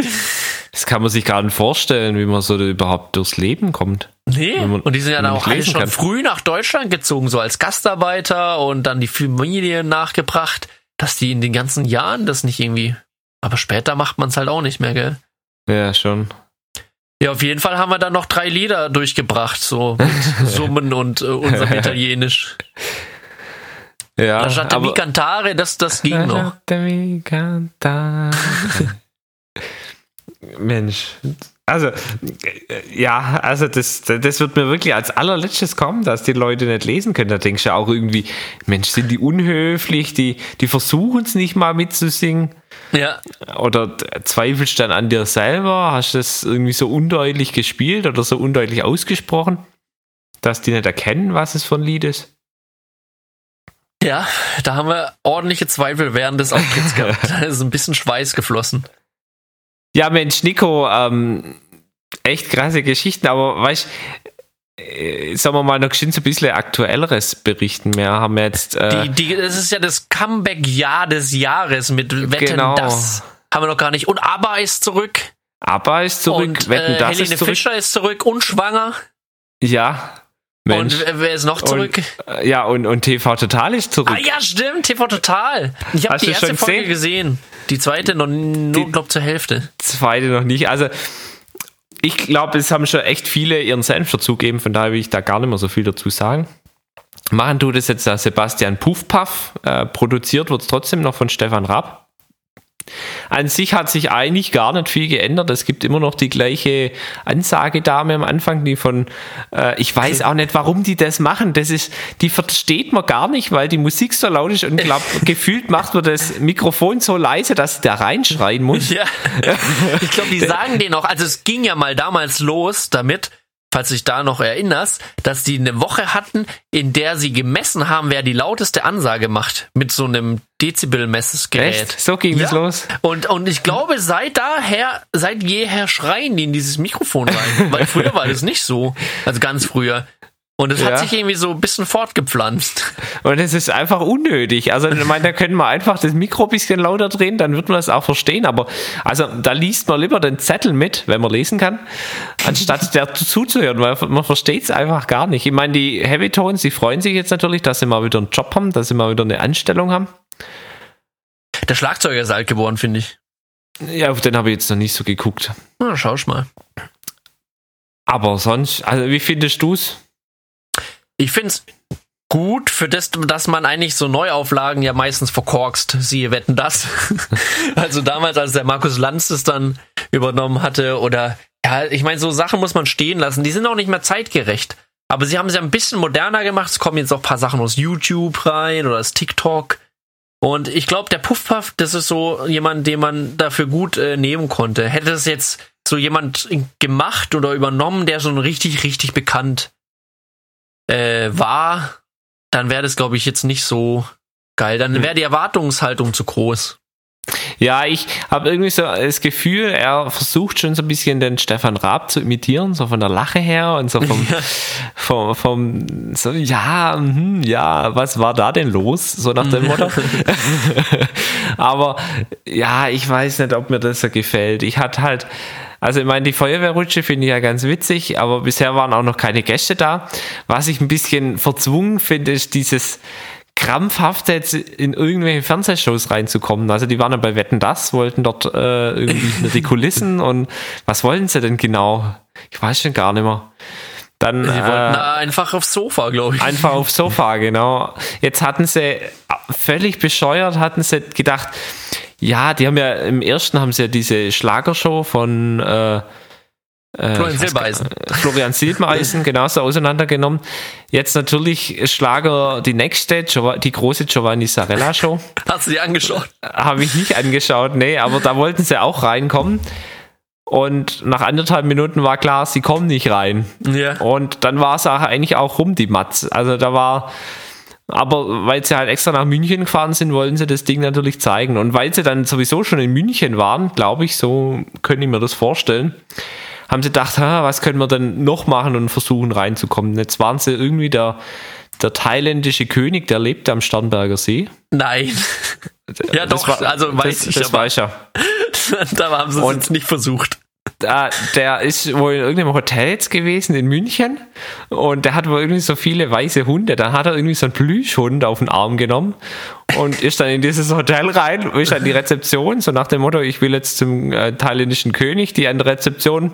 Das kann man sich gar nicht vorstellen, wie man so überhaupt durchs Leben kommt. Nee, man- und die sind ja dann auch alle schon kann. früh nach Deutschland gezogen, so als Gastarbeiter und dann die Familie nachgebracht, dass die in den ganzen Jahren das nicht irgendwie. Aber später macht man es halt auch nicht mehr, gell? Ja, schon. Ja, auf jeden Fall haben wir dann noch drei Lieder durchgebracht, so mit Summen und äh, unserem Italienisch. Ja, Lasciate mi cantare, das, das ging noch. Lasciatemi cantare. Mensch. Also, äh, ja, also das, das wird mir wirklich als allerletztes kommen, dass die Leute nicht lesen können. Da denkst du auch irgendwie, Mensch, sind die unhöflich, die, die versuchen es nicht mal mitzusingen. Ja, Oder zweifelst dann an dir selber? Hast du das irgendwie so undeutlich gespielt oder so undeutlich ausgesprochen, dass die nicht erkennen, was es für ein Lied ist? ja, da haben wir ordentliche Zweifel während des Auftritts gehabt. Da ist ein bisschen Schweiß geflossen. Ja, Mensch, Nico, ähm, echt krasse Geschichten, aber weißt äh, sagen wir mal, noch so ein bisschen aktuelleres berichten. Wir haben jetzt. Äh, die, die, das ist ja das Comeback-Jahr des Jahres mit Wetten genau. das. Haben wir noch gar nicht. Und ABBA ist zurück. ABBA ist zurück. Und, Wetten, äh, das Helene ist zurück. Fischer ist zurück und schwanger. Ja. Mensch. Und wer ist noch zurück? Und, äh, ja, und, und TV Total ist zurück. Ah ja, stimmt, TV Total. Ich habe die erste Folge gesehen? Die zweite noch nur, glaube zur Hälfte. Zweite noch nicht. Also ich glaube, es haben schon echt viele ihren Senf dazugegeben, von daher will ich da gar nicht mehr so viel dazu sagen. Machen tut es jetzt der Sebastian Puffpaff, äh, produziert wird es trotzdem noch von Stefan Rapp. An sich hat sich eigentlich gar nicht viel geändert. Es gibt immer noch die gleiche Ansagedame am Anfang, die von, äh, ich weiß auch nicht, warum die das machen. Das ist, die versteht man gar nicht, weil die Musik so laut ist und glaub, gefühlt macht man das Mikrofon so leise, dass sie da reinschreien muss. Ja. Ich glaube, die sagen den auch. Also es ging ja mal damals los damit, falls du dich da noch erinnerst, dass die eine Woche hatten, in der sie gemessen haben, wer die lauteste Ansage macht mit so einem Dezibel-Messgerät. So ging ja. das los. Und, und ich glaube, seit daher, seit jeher schreien die in dieses Mikrofon rein. Weil früher war das nicht so. Also ganz früher. Und es ja. hat sich irgendwie so ein bisschen fortgepflanzt. Und es ist einfach unnötig. Also, ich meine, da können wir einfach das Mikro ein bisschen lauter drehen, dann wird man es auch verstehen. Aber also da liest man lieber den Zettel mit, wenn man lesen kann, anstatt der zuzuhören, weil man versteht es einfach gar nicht. Ich meine, die Heavy Tones, die freuen sich jetzt natürlich, dass sie mal wieder einen Job haben, dass sie mal wieder eine Anstellung haben. Der Schlagzeuger ist alt geworden, finde ich. Ja, auf den habe ich jetzt noch nicht so geguckt. Na, schau mal. Aber sonst, also wie findest du es? Ich finde es gut für das, dass man eigentlich so Neuauflagen ja meistens verkorkst. Siehe Wetten das. also damals, als der Markus Lanz es dann übernommen hatte oder ja, ich meine, so Sachen muss man stehen lassen. Die sind auch nicht mehr zeitgerecht. Aber sie haben es ja ein bisschen moderner gemacht. Es kommen jetzt auch ein paar Sachen aus YouTube rein oder aus TikTok. Und ich glaube, der Puffpuff, das ist so jemand, den man dafür gut äh, nehmen konnte. Hätte das jetzt so jemand gemacht oder übernommen, der so richtig, richtig bekannt äh, war, dann wäre das, glaube ich, jetzt nicht so geil. Dann hm. wäre die Erwartungshaltung zu groß. Ja, ich habe irgendwie so das Gefühl, er versucht schon so ein bisschen den Stefan Raab zu imitieren, so von der Lache her und so vom, vom, vom so, ja, mh, ja, was war da denn los? So nach dem Motto. Aber ja, ich weiß nicht, ob mir das so gefällt. Ich hatte halt, also ich meine, die Feuerwehrrutsche finde ich ja ganz witzig, aber bisher waren auch noch keine Gäste da. Was ich ein bisschen verzwungen finde, ist dieses krampfhaft jetzt in irgendwelche Fernsehshows reinzukommen. Also die waren ja bei Wetten das, wollten dort äh, irgendwie die Kulissen und was wollen sie denn genau? Ich weiß schon gar nicht mehr. Dann, sie wollten äh, einfach aufs Sofa, glaube ich. Einfach aufs Sofa, genau. Jetzt hatten sie völlig bescheuert, hatten sie gedacht, ja, die haben ja im ersten haben sie ja diese Schlagershow von äh, äh Florian Silbereisen. Florian Silbereisen genauso auseinandergenommen. Jetzt natürlich Schlager, die nächste, die große Giovanni Sarella Show. Hast du die angeschaut? Habe ich nicht angeschaut, nee, aber da wollten sie auch reinkommen. Und nach anderthalb Minuten war klar, sie kommen nicht rein. Ja. Und dann war es eigentlich auch rum, die Matz. Also da war, aber weil sie halt extra nach München gefahren sind, wollen sie das Ding natürlich zeigen. Und weil sie dann sowieso schon in München waren, glaube ich, so könnte ich mir das vorstellen, haben sie gedacht, was können wir denn noch machen und versuchen reinzukommen. Jetzt waren sie irgendwie der, der thailändische König, der lebte am Starnberger See. Nein. ja, das doch, war, also weiß das, ich. Das weiß ich ja. da haben sie es jetzt nicht versucht da, der ist wohl in irgendeinem Hotel jetzt gewesen in München und der hat wohl irgendwie so viele weiße Hunde. Dann hat er irgendwie so einen Plüschhund auf den Arm genommen und ist dann in dieses Hotel rein, ist an die Rezeption, so nach dem Motto, ich will jetzt zum äh, thailändischen König, die an der Rezeption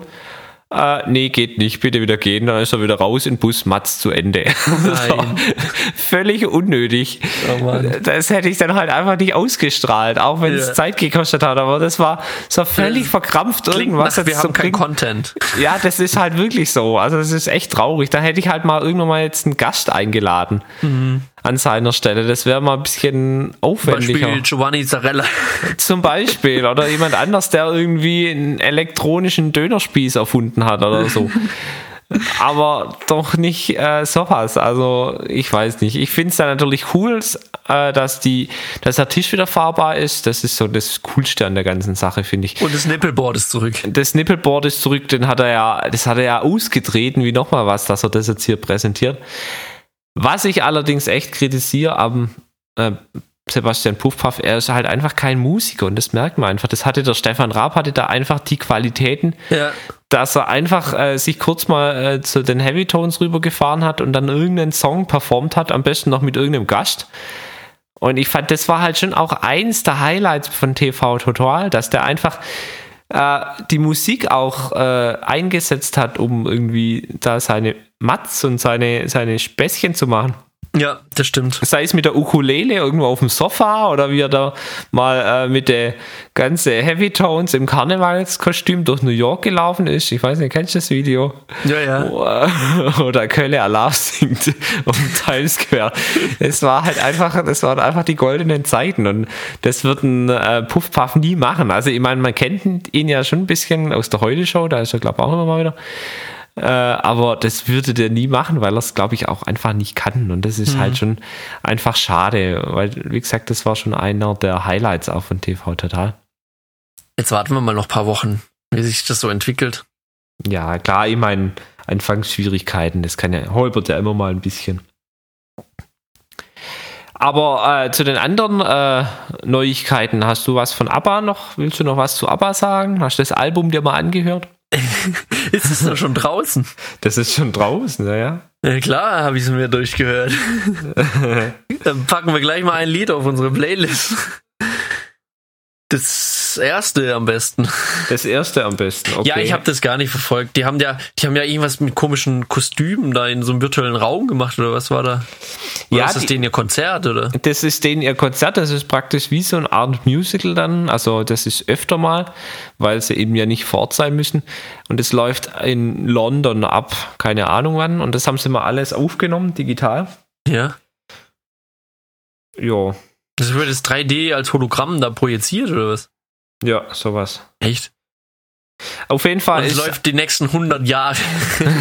äh, nee, geht nicht, bitte wieder gehen. Dann ist er wieder raus in Bus, Matz zu Ende. völlig unnötig. Oh das hätte ich dann halt einfach nicht ausgestrahlt, auch wenn es ja. Zeit gekostet hat. Aber das war so völlig das verkrampft irgendwas. Nach, wir haben keinen Content. Ja, das ist halt wirklich so. Also das ist echt traurig. Da hätte ich halt mal irgendwann mal jetzt einen Gast eingeladen. Mhm an seiner Stelle. Das wäre mal ein bisschen aufwendiger. Beispiel Giovanni Zarella. Zum Beispiel. Oder jemand anders, der irgendwie einen elektronischen Dönerspieß erfunden hat oder so. aber doch nicht äh, sowas. Also ich weiß nicht. Ich finde es dann natürlich cool, äh, dass die, dass der Tisch wieder fahrbar ist. Das ist so das Coolste an der ganzen Sache, finde ich. Und das Nippelboard ist zurück. Das Nippelboard ist zurück. Den hat er ja, das hat er ja ausgetreten wie nochmal was, dass er das jetzt hier präsentiert. Was ich allerdings echt kritisiere am äh, Sebastian Puffpaff, er ist halt einfach kein Musiker und das merkt man einfach. Das hatte der Stefan Raab, hatte da einfach die Qualitäten, Ja. dass er einfach äh, sich kurz mal äh, zu den Heavy Tones rübergefahren hat und dann irgendeinen Song performt hat, am besten noch mit irgendeinem Gast. Und ich fand, das war halt schon auch eins der Highlights von TV Total, dass der einfach äh, die Musik auch äh, eingesetzt hat, um irgendwie da seine Mats und seine, seine Späßchen zu machen Ja, das stimmt. sei es mit der Ukulele irgendwo auf dem Sofa oder wie er da mal äh, mit der ganze Heavy Tones im Karnevalskostüm durch New York gelaufen ist. Ich weiß nicht, kennst du das Video? Ja, ja. Oder Kölle Alarv singt auf dem Times Square. Es war halt einfach, das waren einfach die goldenen Zeiten und das wird ein äh, Puffpuff nie machen. Also ich meine, man kennt ihn ja schon ein bisschen aus der Heute-Show, da ist er glaube ich auch immer mal wieder. Äh, aber das würde der nie machen, weil er es, glaube ich, auch einfach nicht kann. Und das ist halt schon einfach schade, weil, wie gesagt, das war schon einer der Highlights auch von TV Total. Jetzt warten wir mal noch ein paar Wochen, wie sich das so entwickelt. Ja, klar, ich meine, Anfangsschwierigkeiten, das kann ja, holpert ja immer mal ein bisschen. Aber äh, zu den anderen äh, Neuigkeiten, hast du was von ABBA noch? Willst du noch was zu ABBA sagen? Hast du das Album dir mal angehört? Ist es doch schon draußen? Das ist schon draußen, ja, ja. Ja, klar, habe ich es mir durchgehört. Dann packen wir gleich mal ein Lied auf unsere Playlist. Das erste am besten. Das erste am besten, okay. Ja, ich habe das gar nicht verfolgt. Die haben ja, die haben ja irgendwas mit komischen Kostümen da in so einem virtuellen Raum gemacht oder was war da? Oder Ja, ist das die- denen ihr Konzert oder? Das ist denen ihr Konzert, das ist praktisch wie so eine Art Musical dann. Also das ist öfter mal, weil sie eben ja nicht fort sein müssen. Und es läuft in London ab, keine Ahnung wann. Und das haben sie mal alles aufgenommen, digital. Ja. Ja, Das wird jetzt 3D als Hologramm da projiziert oder was? Ja, sowas. Echt? Auf jeden Fall Und es läuft die nächsten 100 Jahre.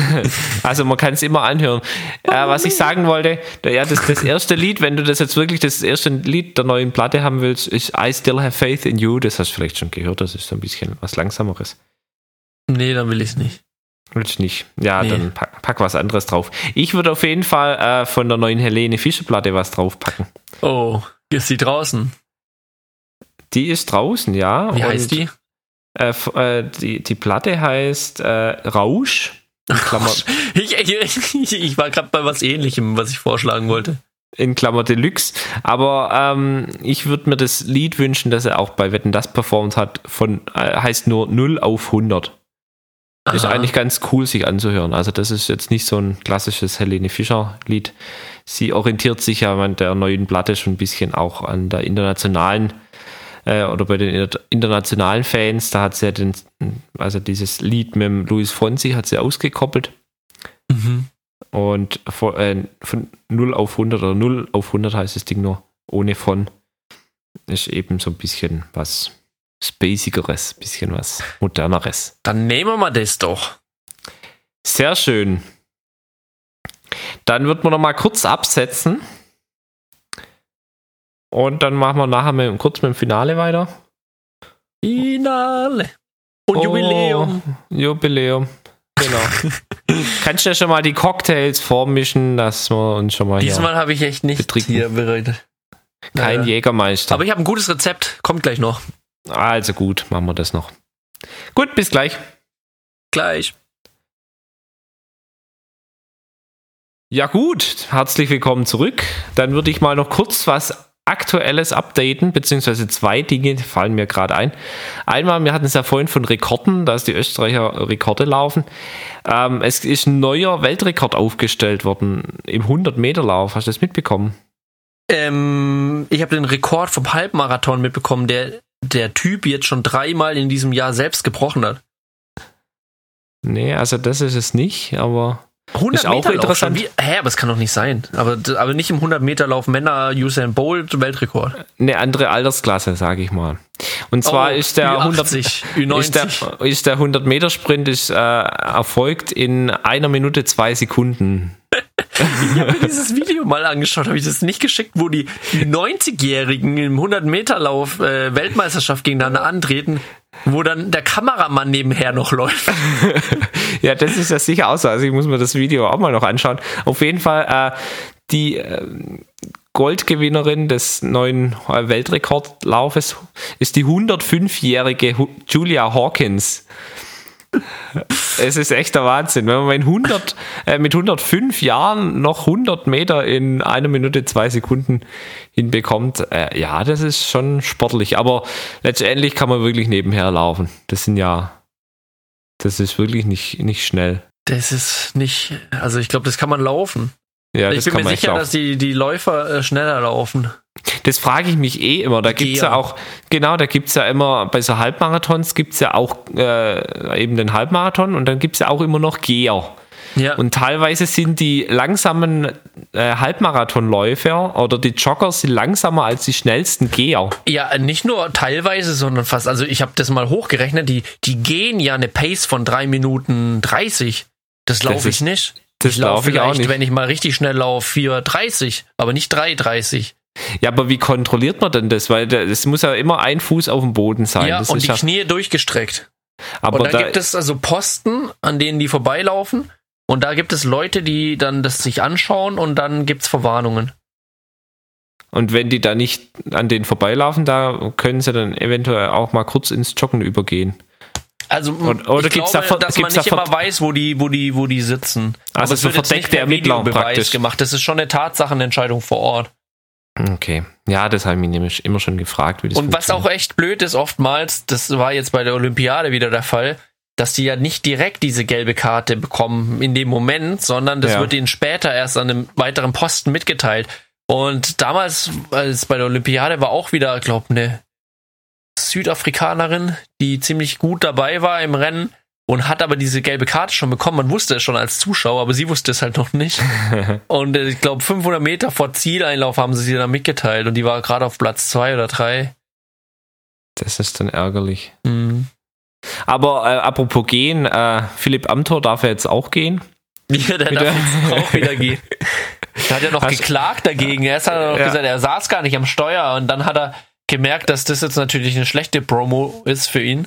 also man kann es immer anhören. Äh, was ich sagen wollte, da- ja, das, das erste Lied, wenn du das jetzt wirklich das erste Lied der neuen Platte haben willst, ist I Still Have Faith in You. Das hast du vielleicht schon gehört, das ist so ein bisschen was Langsameres. nee, dann will ich es nicht. Willst nicht? Ja, Nee. dann pack, pack was anderes drauf. Ich würde auf jeden Fall äh, von der neuen Helene Fischer Platte was draufpacken. Oh, ist die draußen? Die ist draußen, ja. Wie heißt die? Äh, äh, die? Die Platte heißt äh, Rausch. Ich, ich, ich war gerade bei was ähnlichem, was ich vorschlagen wollte. in Klammer Deluxe. Aber ähm, ich würde mir das Lied wünschen, das er auch bei Wetten das performt hat, von äh, heißt nur 0 auf 100. Ist Aha. eigentlich ganz cool, sich anzuhören. Also, das ist jetzt nicht so ein klassisches Helene Fischer-Lied. Sie orientiert sich ja an der neuen Platte schon ein bisschen auch an der internationalen äh, oder bei den inter- internationalen Fans. Da hat sie ja den, also dieses Lied mit dem Luis Fonsi hat sie ausgekoppelt. Mhm. Und von, äh, von 0 auf 100 oder 0 auf 100 heißt das Ding nur ohne von. Ist eben so ein bisschen was Spacigeres, bisschen was Moderneres. Dann nehmen wir mal das doch. Sehr schön. Dann wird man noch mal kurz absetzen. Und dann machen wir nachher mit, kurz mit dem Finale weiter. Finale. Und Oh, Jubiläum. Jubiläum. Genau. Kannst du ja schon mal die Cocktails vormischen, dass wir uns schon mal Diesmal habe ich echt nicht Betrinken. hier bereitet. kein Ja. Jägermeister. Aber ich habe ein gutes Rezept. Kommt gleich noch. Also gut, machen wir das noch. Gut, bis gleich. Gleich. Ja gut, herzlich willkommen zurück. Dann würde ich mal noch kurz was Aktuelles updaten, beziehungsweise zwei Dinge fallen mir gerade ein. Einmal, wir hatten es ja vorhin von Rekorden, dass die Österreicher Rekorde laufen. Ähm, es ist ein neuer Weltrekord aufgestellt worden im 100-Meter-Lauf. Hast du das mitbekommen? Ähm, ich habe den Rekord vom Halbmarathon mitbekommen, der der Typ jetzt schon dreimal in diesem Jahr selbst gebrochen hat. Nee, also das ist es nicht, aber 100 Ist auch Meter Lauf interessant. Wie, hä, aber es kann doch nicht sein. Aber, aber nicht im 100 Meter Lauf Männer Usain Bolt Weltrekord. Eine andere Altersklasse, sage ich mal. Und zwar Oh, ist der 100 Ü80, ist der, Ü90. ist der 100 Meter Sprint ist, äh, erfolgt in einer Minute zwei Sekunden. Ich habe mir dieses Video mal angeschaut, habe ich das nicht geschickt, wo die 90-Jährigen im 100-Meter-Lauf äh, Weltmeisterschaft gegeneinander antreten, wo dann der Kameramann nebenher noch läuft. Ja, das ist ja sicher auch so. Also ich muss mir das Video auch mal noch anschauen. Auf jeden Fall äh, die äh, Goldgewinnerin des neuen äh, Weltrekordlaufes ist die 105-jährige Hu- Julia Hawkins. Es ist echt der Wahnsinn. Wenn man mit 100, äh, mit 105 Jahren noch 100 Meter in einer Minute zwei Sekunden hinbekommt, äh, ja, das ist schon sportlich. Aber letztendlich kann man wirklich nebenher laufen. Das sind ja, das ist wirklich nicht, nicht schnell. Das ist nicht, also ich glaube, das kann man laufen. Ja, ich bin mir sicher, laufen. dass die, die Läufer äh, schneller laufen. Das frage ich mich eh immer. Da Die gibt's ja auch, genau, da gibt's ja immer, bei so Halbmarathons gibt's ja auch äh, eben den Halbmarathon und dann gibt's ja auch immer noch Geher. Ja. Und teilweise sind die langsamen äh, Halbmarathonläufer oder die Jogger sind langsamer als die schnellsten Geher. Ja, nicht nur teilweise, sondern fast. Also ich habe das mal hochgerechnet. Die, die gehen ja eine Pace von 3 Minuten 30. Das laufe ich nicht. das ich laufe laufe ich auch vielleicht, nicht. wenn ich mal richtig schnell laufe, 4,30, aber nicht 3,30. Ja, aber wie kontrolliert man denn das? Weil es muss ja immer ein Fuß auf dem Boden sein. Ja, das und die ja, Knie durchgestreckt. aber Und dann da, gibt es also Posten, an denen die vorbeilaufen. Und da gibt es Leute, die dann das sich anschauen und dann gibt's Verwarnungen. und wenn die da nicht an denen vorbeilaufen, da können sie dann eventuell auch mal kurz ins Joggen übergehen. Also Und- oder ich gibt's glaube, da dass man gibt's da nicht immer weiß, wo die, wo die, wo die sitzen. Also es so verdeckte Videobeweis praktisch. gemacht. Das ist schon eine Tatsachenentscheidung vor Ort. Okay. Ja, das habe ich mich nämlich immer schon gefragt, wie das Und was auch echt blöd ist oftmals, das war jetzt bei der Olympiade wieder der Fall, dass die ja nicht direkt diese gelbe Karte bekommen in dem Moment, sondern das Ja. wird ihnen später erst an einem weiteren Posten mitgeteilt. Und damals, als bei der Olympiade war auch wieder, glaube eine Südafrikanerin, die ziemlich gut dabei war im Rennen und hat aber diese gelbe Karte schon bekommen. Man wusste es schon als Zuschauer, aber sie wusste es halt noch nicht. und äh, ich glaube 500 Meter vor Zieleinlauf haben sie sie dann mitgeteilt und die war gerade auf Platz zwei oder drei. Das ist dann ärgerlich. Mhm. Aber äh, apropos gehen, äh, Philipp Amthor darf ja jetzt auch gehen. Ja, der Bitte? darf jetzt auch wieder gehen. Der hat ja noch Hast- geklagt dagegen. Erst hat er noch Ja. gesagt, er saß gar nicht am Steuer und dann hat er gemerkt, dass das jetzt natürlich eine schlechte Promo ist für ihn.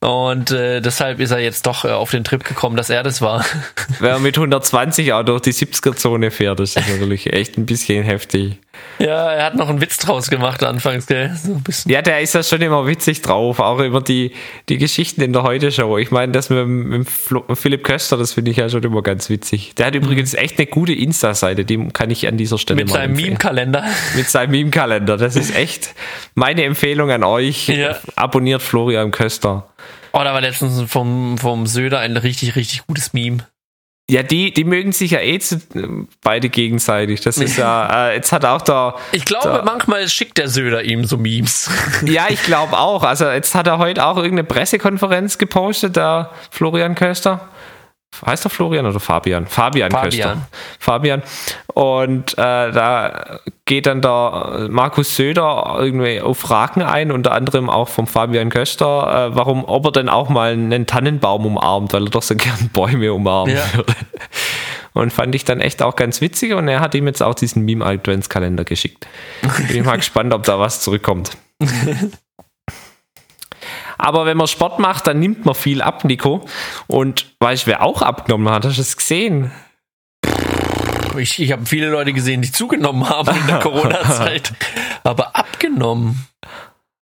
Und äh, deshalb ist er jetzt doch äh, auf den Trip gekommen, dass er das war. Wer mit 120 auch durch die 70er-Zone fährt, das ist natürlich echt ein bisschen heftig. Ja, er hat noch einen Witz draus gemacht anfangs, gell? So ein bisschen. Ja, der ist ja schon immer witzig drauf, auch über die, die Geschichten in der Heute-Show. Ich meine, das mit, mit Philipp Köster, das finde ich ja schon immer ganz witzig. Der hat übrigens echt eine gute Insta-Seite, die kann ich an dieser Stelle Mhm. Mit seinem. Meme-Kalender. Mit seinem Meme-Kalender. Das ist echt meine Empfehlung an euch. Ja. Abonniert Florian Köster. Oh, da war letztens vom, vom Söder ein richtig, richtig gutes Meme. Ja, die, die mögen sich ja eh zu, beide gegenseitig. Das ist ja, äh, jetzt hat auch der, Ich glaube, der manchmal schickt der Söder ihm so Memes. ja, ich glaube auch. Also jetzt hat er heute auch irgendeine Pressekonferenz gepostet, der Florian Köster. Heißt er Florian oder Fabian? Fabian, Fabian. Köster. Fabian. Und äh, da geht dann der Markus Söder irgendwie auf Fragen ein, unter anderem auch vom Fabian Köster, äh, warum, ob er denn auch mal einen Tannenbaum umarmt, weil er doch so gern Bäume umarmen Ja. würde. Und fand ich dann echt auch ganz witzig und er hat ihm jetzt auch diesen Meme-Adventskalender geschickt. Bin ich mal gespannt, ob da was zurückkommt. Aber wenn man Sport macht, dann nimmt man viel ab, Nico. Und weißt du, wer auch abgenommen hat? Hast du es gesehen? Ich, ich habe viele Leute gesehen, die zugenommen haben in der Corona-Zeit. Aber abgenommen.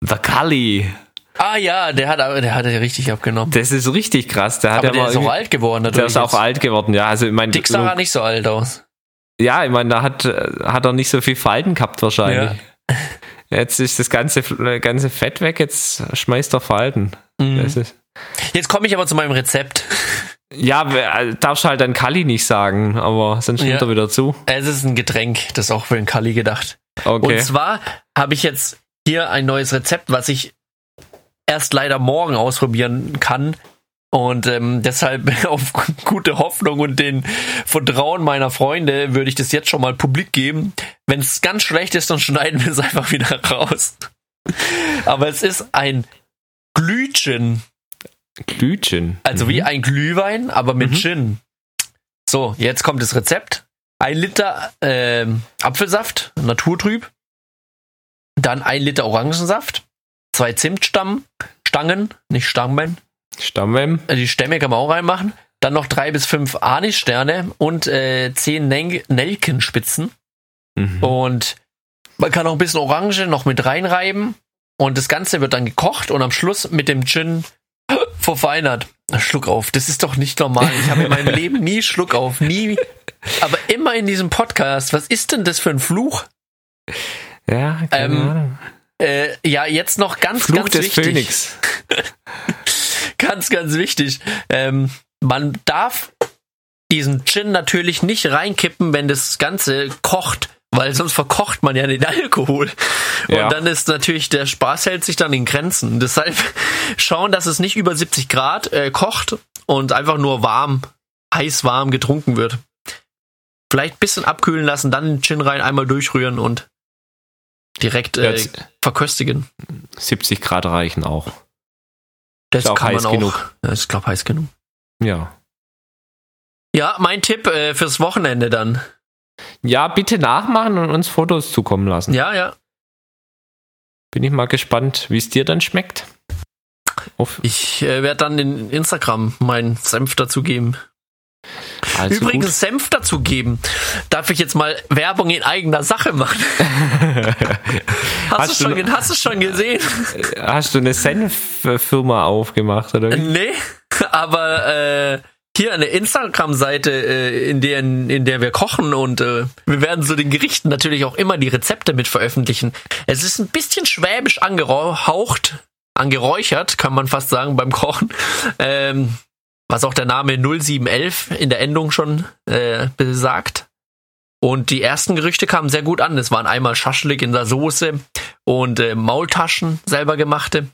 Der Kali. Ah ja, der hat, der hat ja richtig abgenommen. Das ist richtig krass. Der hat Aber ja der mal ist auch alt geworden der ist auch alt geworden, ja. Also ich meine, Dick sah nicht so alt aus. ja, ich meine, da hat, äh, hat er nicht so viel Falten gehabt wahrscheinlich. Jetzt ist das ganze, äh, ganze Fett weg, jetzt schmeißt er Falten. Mhm. Jetzt komme ich aber zu meinem Rezept. ja, äh, darfst halt dann Kali nicht sagen, aber sonst nimmt Ja. er wieder zu. Es ist ein Getränk, das ist auch für den Kali gedacht. Okay. Und zwar habe ich jetzt hier ein neues Rezept, was ich erst leider morgen ausprobieren kann, Und ähm, deshalb auf gute Hoffnung und den Vertrauen meiner Freunde würde ich das jetzt schon mal publik geben. Wenn es ganz schlecht ist, dann schneiden wir es einfach wieder raus. Aber es ist ein Glühgin. Glühgin. Also mhm. wie ein Glühwein, aber mit Mhm. Gin. So, jetzt kommt das Rezept. Ein Liter ähm, Apfelsaft, naturtrüb. Dann ein Liter Orangensaft. Zwei Zimtstamm, Stangen, nicht Stangen. Stammem. Äh, Die Stämme kann man auch reinmachen. Dann noch drei bis fünf Anissterne und äh, zehn Nel Nelkenspitzen. Mhm. Und man kann auch ein bisschen Orange noch mit reinreiben. Und das Ganze wird dann gekocht und am Schluss mit dem Gin verfeinert. Schluck auf, das ist doch nicht normal. Ich habe in meinem Leben nie Schluck auf, nie. Aber immer in diesem Podcast. Was ist denn das für ein Fluch? Ja, keine Ähm, Ahnung. Äh, ja, jetzt noch ganz, Fluch ganz des wichtig. Phönix. Ganz, ganz wichtig. Ähm, man darf diesen Gin natürlich nicht reinkippen, wenn das Ganze kocht, weil sonst verkocht man ja den Alkohol. Ja. Und dann ist natürlich, der Spaß hält sich dann in Grenzen. Deshalb schauen, dass es nicht über 70 Grad äh, kocht und einfach nur warm, heiß warm getrunken wird. Vielleicht ein bisschen abkühlen lassen, dann den Gin rein, einmal durchrühren und direkt äh, verköstigen. 70 Grad reichen auch. Das auch kann heiß man auch. genug. Ja, ist, glaube heiß genug. Ja. Ja, mein Tipp äh, fürs Wochenende dann. Ja, bitte nachmachen und uns Fotos zukommen lassen. Ja, ja. Bin ich mal gespannt, wie es dir dann schmeckt. Auf, Ich äh, werde dann in Instagram meinen Senf dazugeben. Also Übrigens Senf dazugeben. Darf ich jetzt mal Werbung in eigener Sache machen? Hast, Hast du du schon, ge- hast du schon gesehen? gut. Hast du eine Senf-Firma aufgemacht, oder wie? nee, aber äh, hier eine Instagram-Seite, äh, in, der, in der wir kochen und äh, wir werden zu den Gerichten natürlich auch immer die Rezepte mit veröffentlichen. Es ist ein bisschen schwäbisch angehaucht, angeräuchert, kann man fast sagen, beim Kochen. Ähm, was auch der Name 0711 in der Endung schon äh, besagt. Und die ersten Gerüchte kamen sehr gut an. Es waren einmal Schaschlik in der Soße und äh, Maultaschen selber gemachte.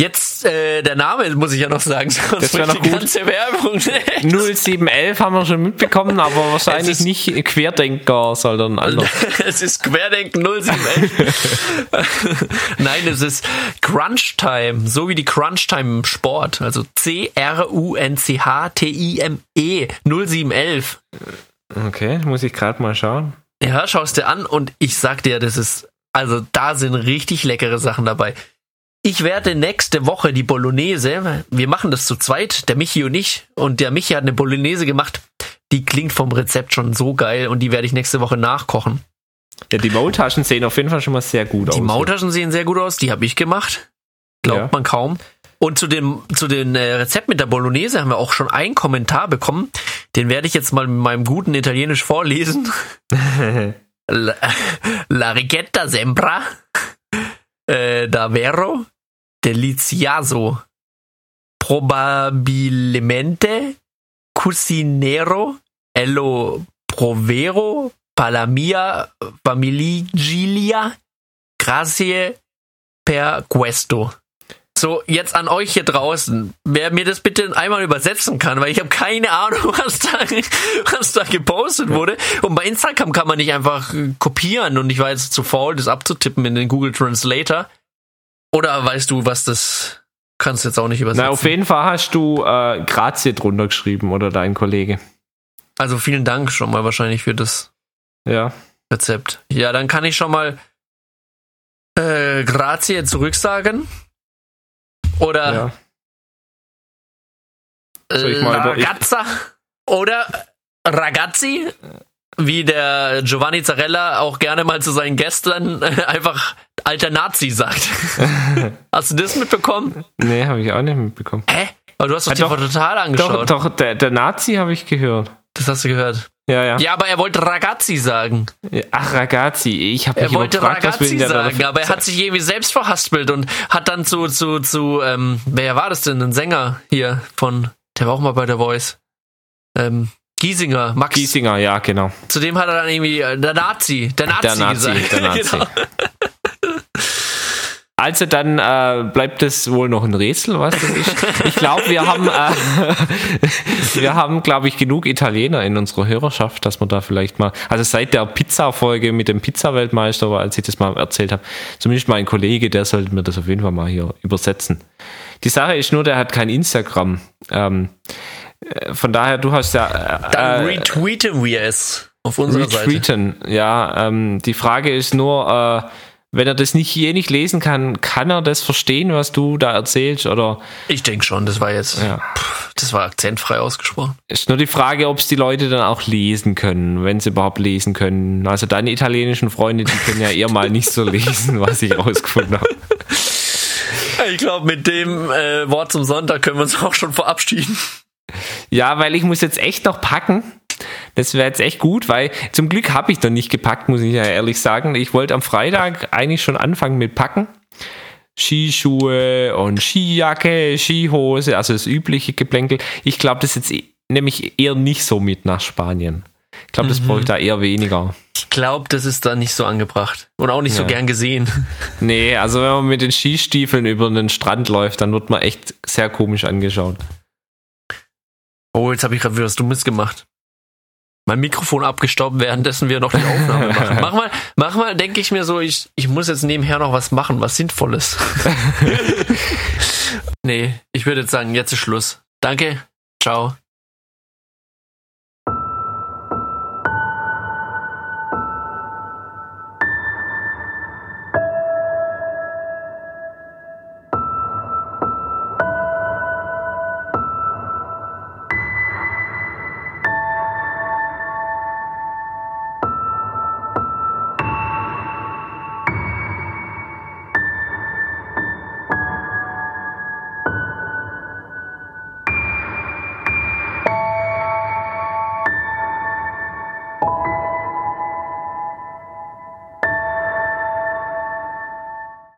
Jetzt äh, der Name muss ich ja noch sagen, sonst Das wird noch die gut. ganze Werbung. 0711 haben wir schon mitbekommen, aber wahrscheinlich nicht Querdenker, sondern anders. es ist Querdenken 0711. Nein, es ist Crunch Time, so wie die Crunch Time im Sport. Also C-R-U-N-C-H-T-I-M-E 0711. Okay, muss ich gerade mal schauen. Ja, schaust dir an und ich sag dir, das ist, also da sind richtig leckere Sachen dabei. Ich werde nächste Woche die Bolognese, wir machen das zu zweit, der Michi und ich, und der Michi hat eine Bolognese gemacht, die klingt vom Rezept schon so geil und die werde ich nächste Woche nachkochen. Ja, die Maultaschen sehen auf jeden Fall schon mal sehr gut aus. Die Maultaschen sehen sehr gut aus, die habe ich gemacht. Glaubt Ja. man kaum. Und zu dem, zu den äh, Rezept mit der Bolognese haben wir auch schon einen Kommentar bekommen. Den werde ich jetzt mal mit meinem guten Italienisch vorlesen. La, la righetta sembra eh, davvero delizioso. Probabilmente cucinero e lo provero per la mia famiglia. Grazie per questo. So, jetzt an euch hier draußen, wer mir das bitte einmal übersetzen kann, weil ich habe keine Ahnung, was da, was da gepostet wurde. Und bei Instagram kann man nicht einfach äh, kopieren und ich war jetzt zu faul, das abzutippen in den Google Translator. Oder weißt du, was das kannst du jetzt auch nicht übersetzen? Na, auf jeden Fall hast du äh, Grazie drunter geschrieben oder dein Kollege. also vielen Dank schon mal wahrscheinlich für das Ja. Rezept. Ja, dann kann ich schon mal äh, Grazie zurücksagen. Oder ja. Ragazza oder Ragazzi, wie der Giovanni Zarella auch gerne mal zu seinen Gästen äh, einfach alter Nazi sagt. Hast du das mitbekommen? Nee, habe ich auch nicht mitbekommen. Hä? Aber du hast doch Ja, die doch. total Doch, angeschaut. doch, der, der Nazi habe ich gehört. Das hast du gehört. Ja, ja. Ja, aber er wollte Ragazzi sagen. Ach, Ragazzi. Ich habe Er wollte gefragt, Ragazzi sagen, aber er hat sich irgendwie selbst verhaspelt und hat dann zu, zu, zu, ähm, wer war das denn? Ein Sänger hier von, der war auch mal bei der Voice. Ähm, Giesinger, Max. Giesinger, ja, genau. Zu dem hat er dann irgendwie, äh, der Nazi, der Nazi, Der Nazi, gesagt. der Nazi. Genau. Also dann äh, bleibt es wohl noch ein Rätsel, was das ist. Ich glaube, wir haben, äh, wir haben, glaube ich, genug Italiener in unserer Hörerschaft, dass man da vielleicht mal, also seit der Pizza-Folge mit dem Pizza-Weltmeister, als ich das mal erzählt habe, zumindest mein Kollege, der sollte mir das auf jeden Fall mal hier übersetzen. Die Sache ist nur, der hat kein Instagram. Ähm, äh, von daher, du hast ja. Äh, Dann retweeten wir es auf unserer retweeten, Seite. Ja, ähm, die Frage ist nur, äh, wenn er das nicht je nicht lesen kann, kann er das verstehen, was du da erzählst? Oder? Ich denke schon, das war jetzt, ja. das war akzentfrei ausgesprochen. Ist nur die Frage, ob es die Leute dann auch lesen können, wenn sie überhaupt lesen können. Also deine italienischen Freunde, die können ja eher mal nicht so lesen, was ich rausgefunden habe. Ich glaube, mit dem äh, Wort zum Sonntag können wir uns auch schon verabschieden. Ja, weil ich muss jetzt echt noch packen. Das wäre jetzt echt gut, weil zum Glück habe ich noch nicht gepackt, muss ich ja ehrlich sagen. Ich wollte am Freitag eigentlich schon anfangen mit Packen. Skischuhe und Skijacke, Skihose, also das übliche Geplänkel. Ich glaube, das ist jetzt nämlich eher nicht so mit nach Spanien. Ich glaube, das mhm. brauche ich da eher weniger. Ich glaube, das ist da nicht so angebracht und auch nicht ja. so gern gesehen. Nee, also wenn man mit den Skistiefeln über den Strand läuft, dann wird man echt sehr komisch angeschaut. Oh, jetzt habe ich gerade wieder was Dummes gemacht. Mein Mikrofon abgestaubt, währenddessen wir noch die Aufnahme machen. mach mal, mach mal, denke ich mir so, ich, ich muss jetzt nebenher noch was machen, was Sinnvolles. nee, ich würde jetzt sagen, jetzt ist Schluss. Danke, ciao.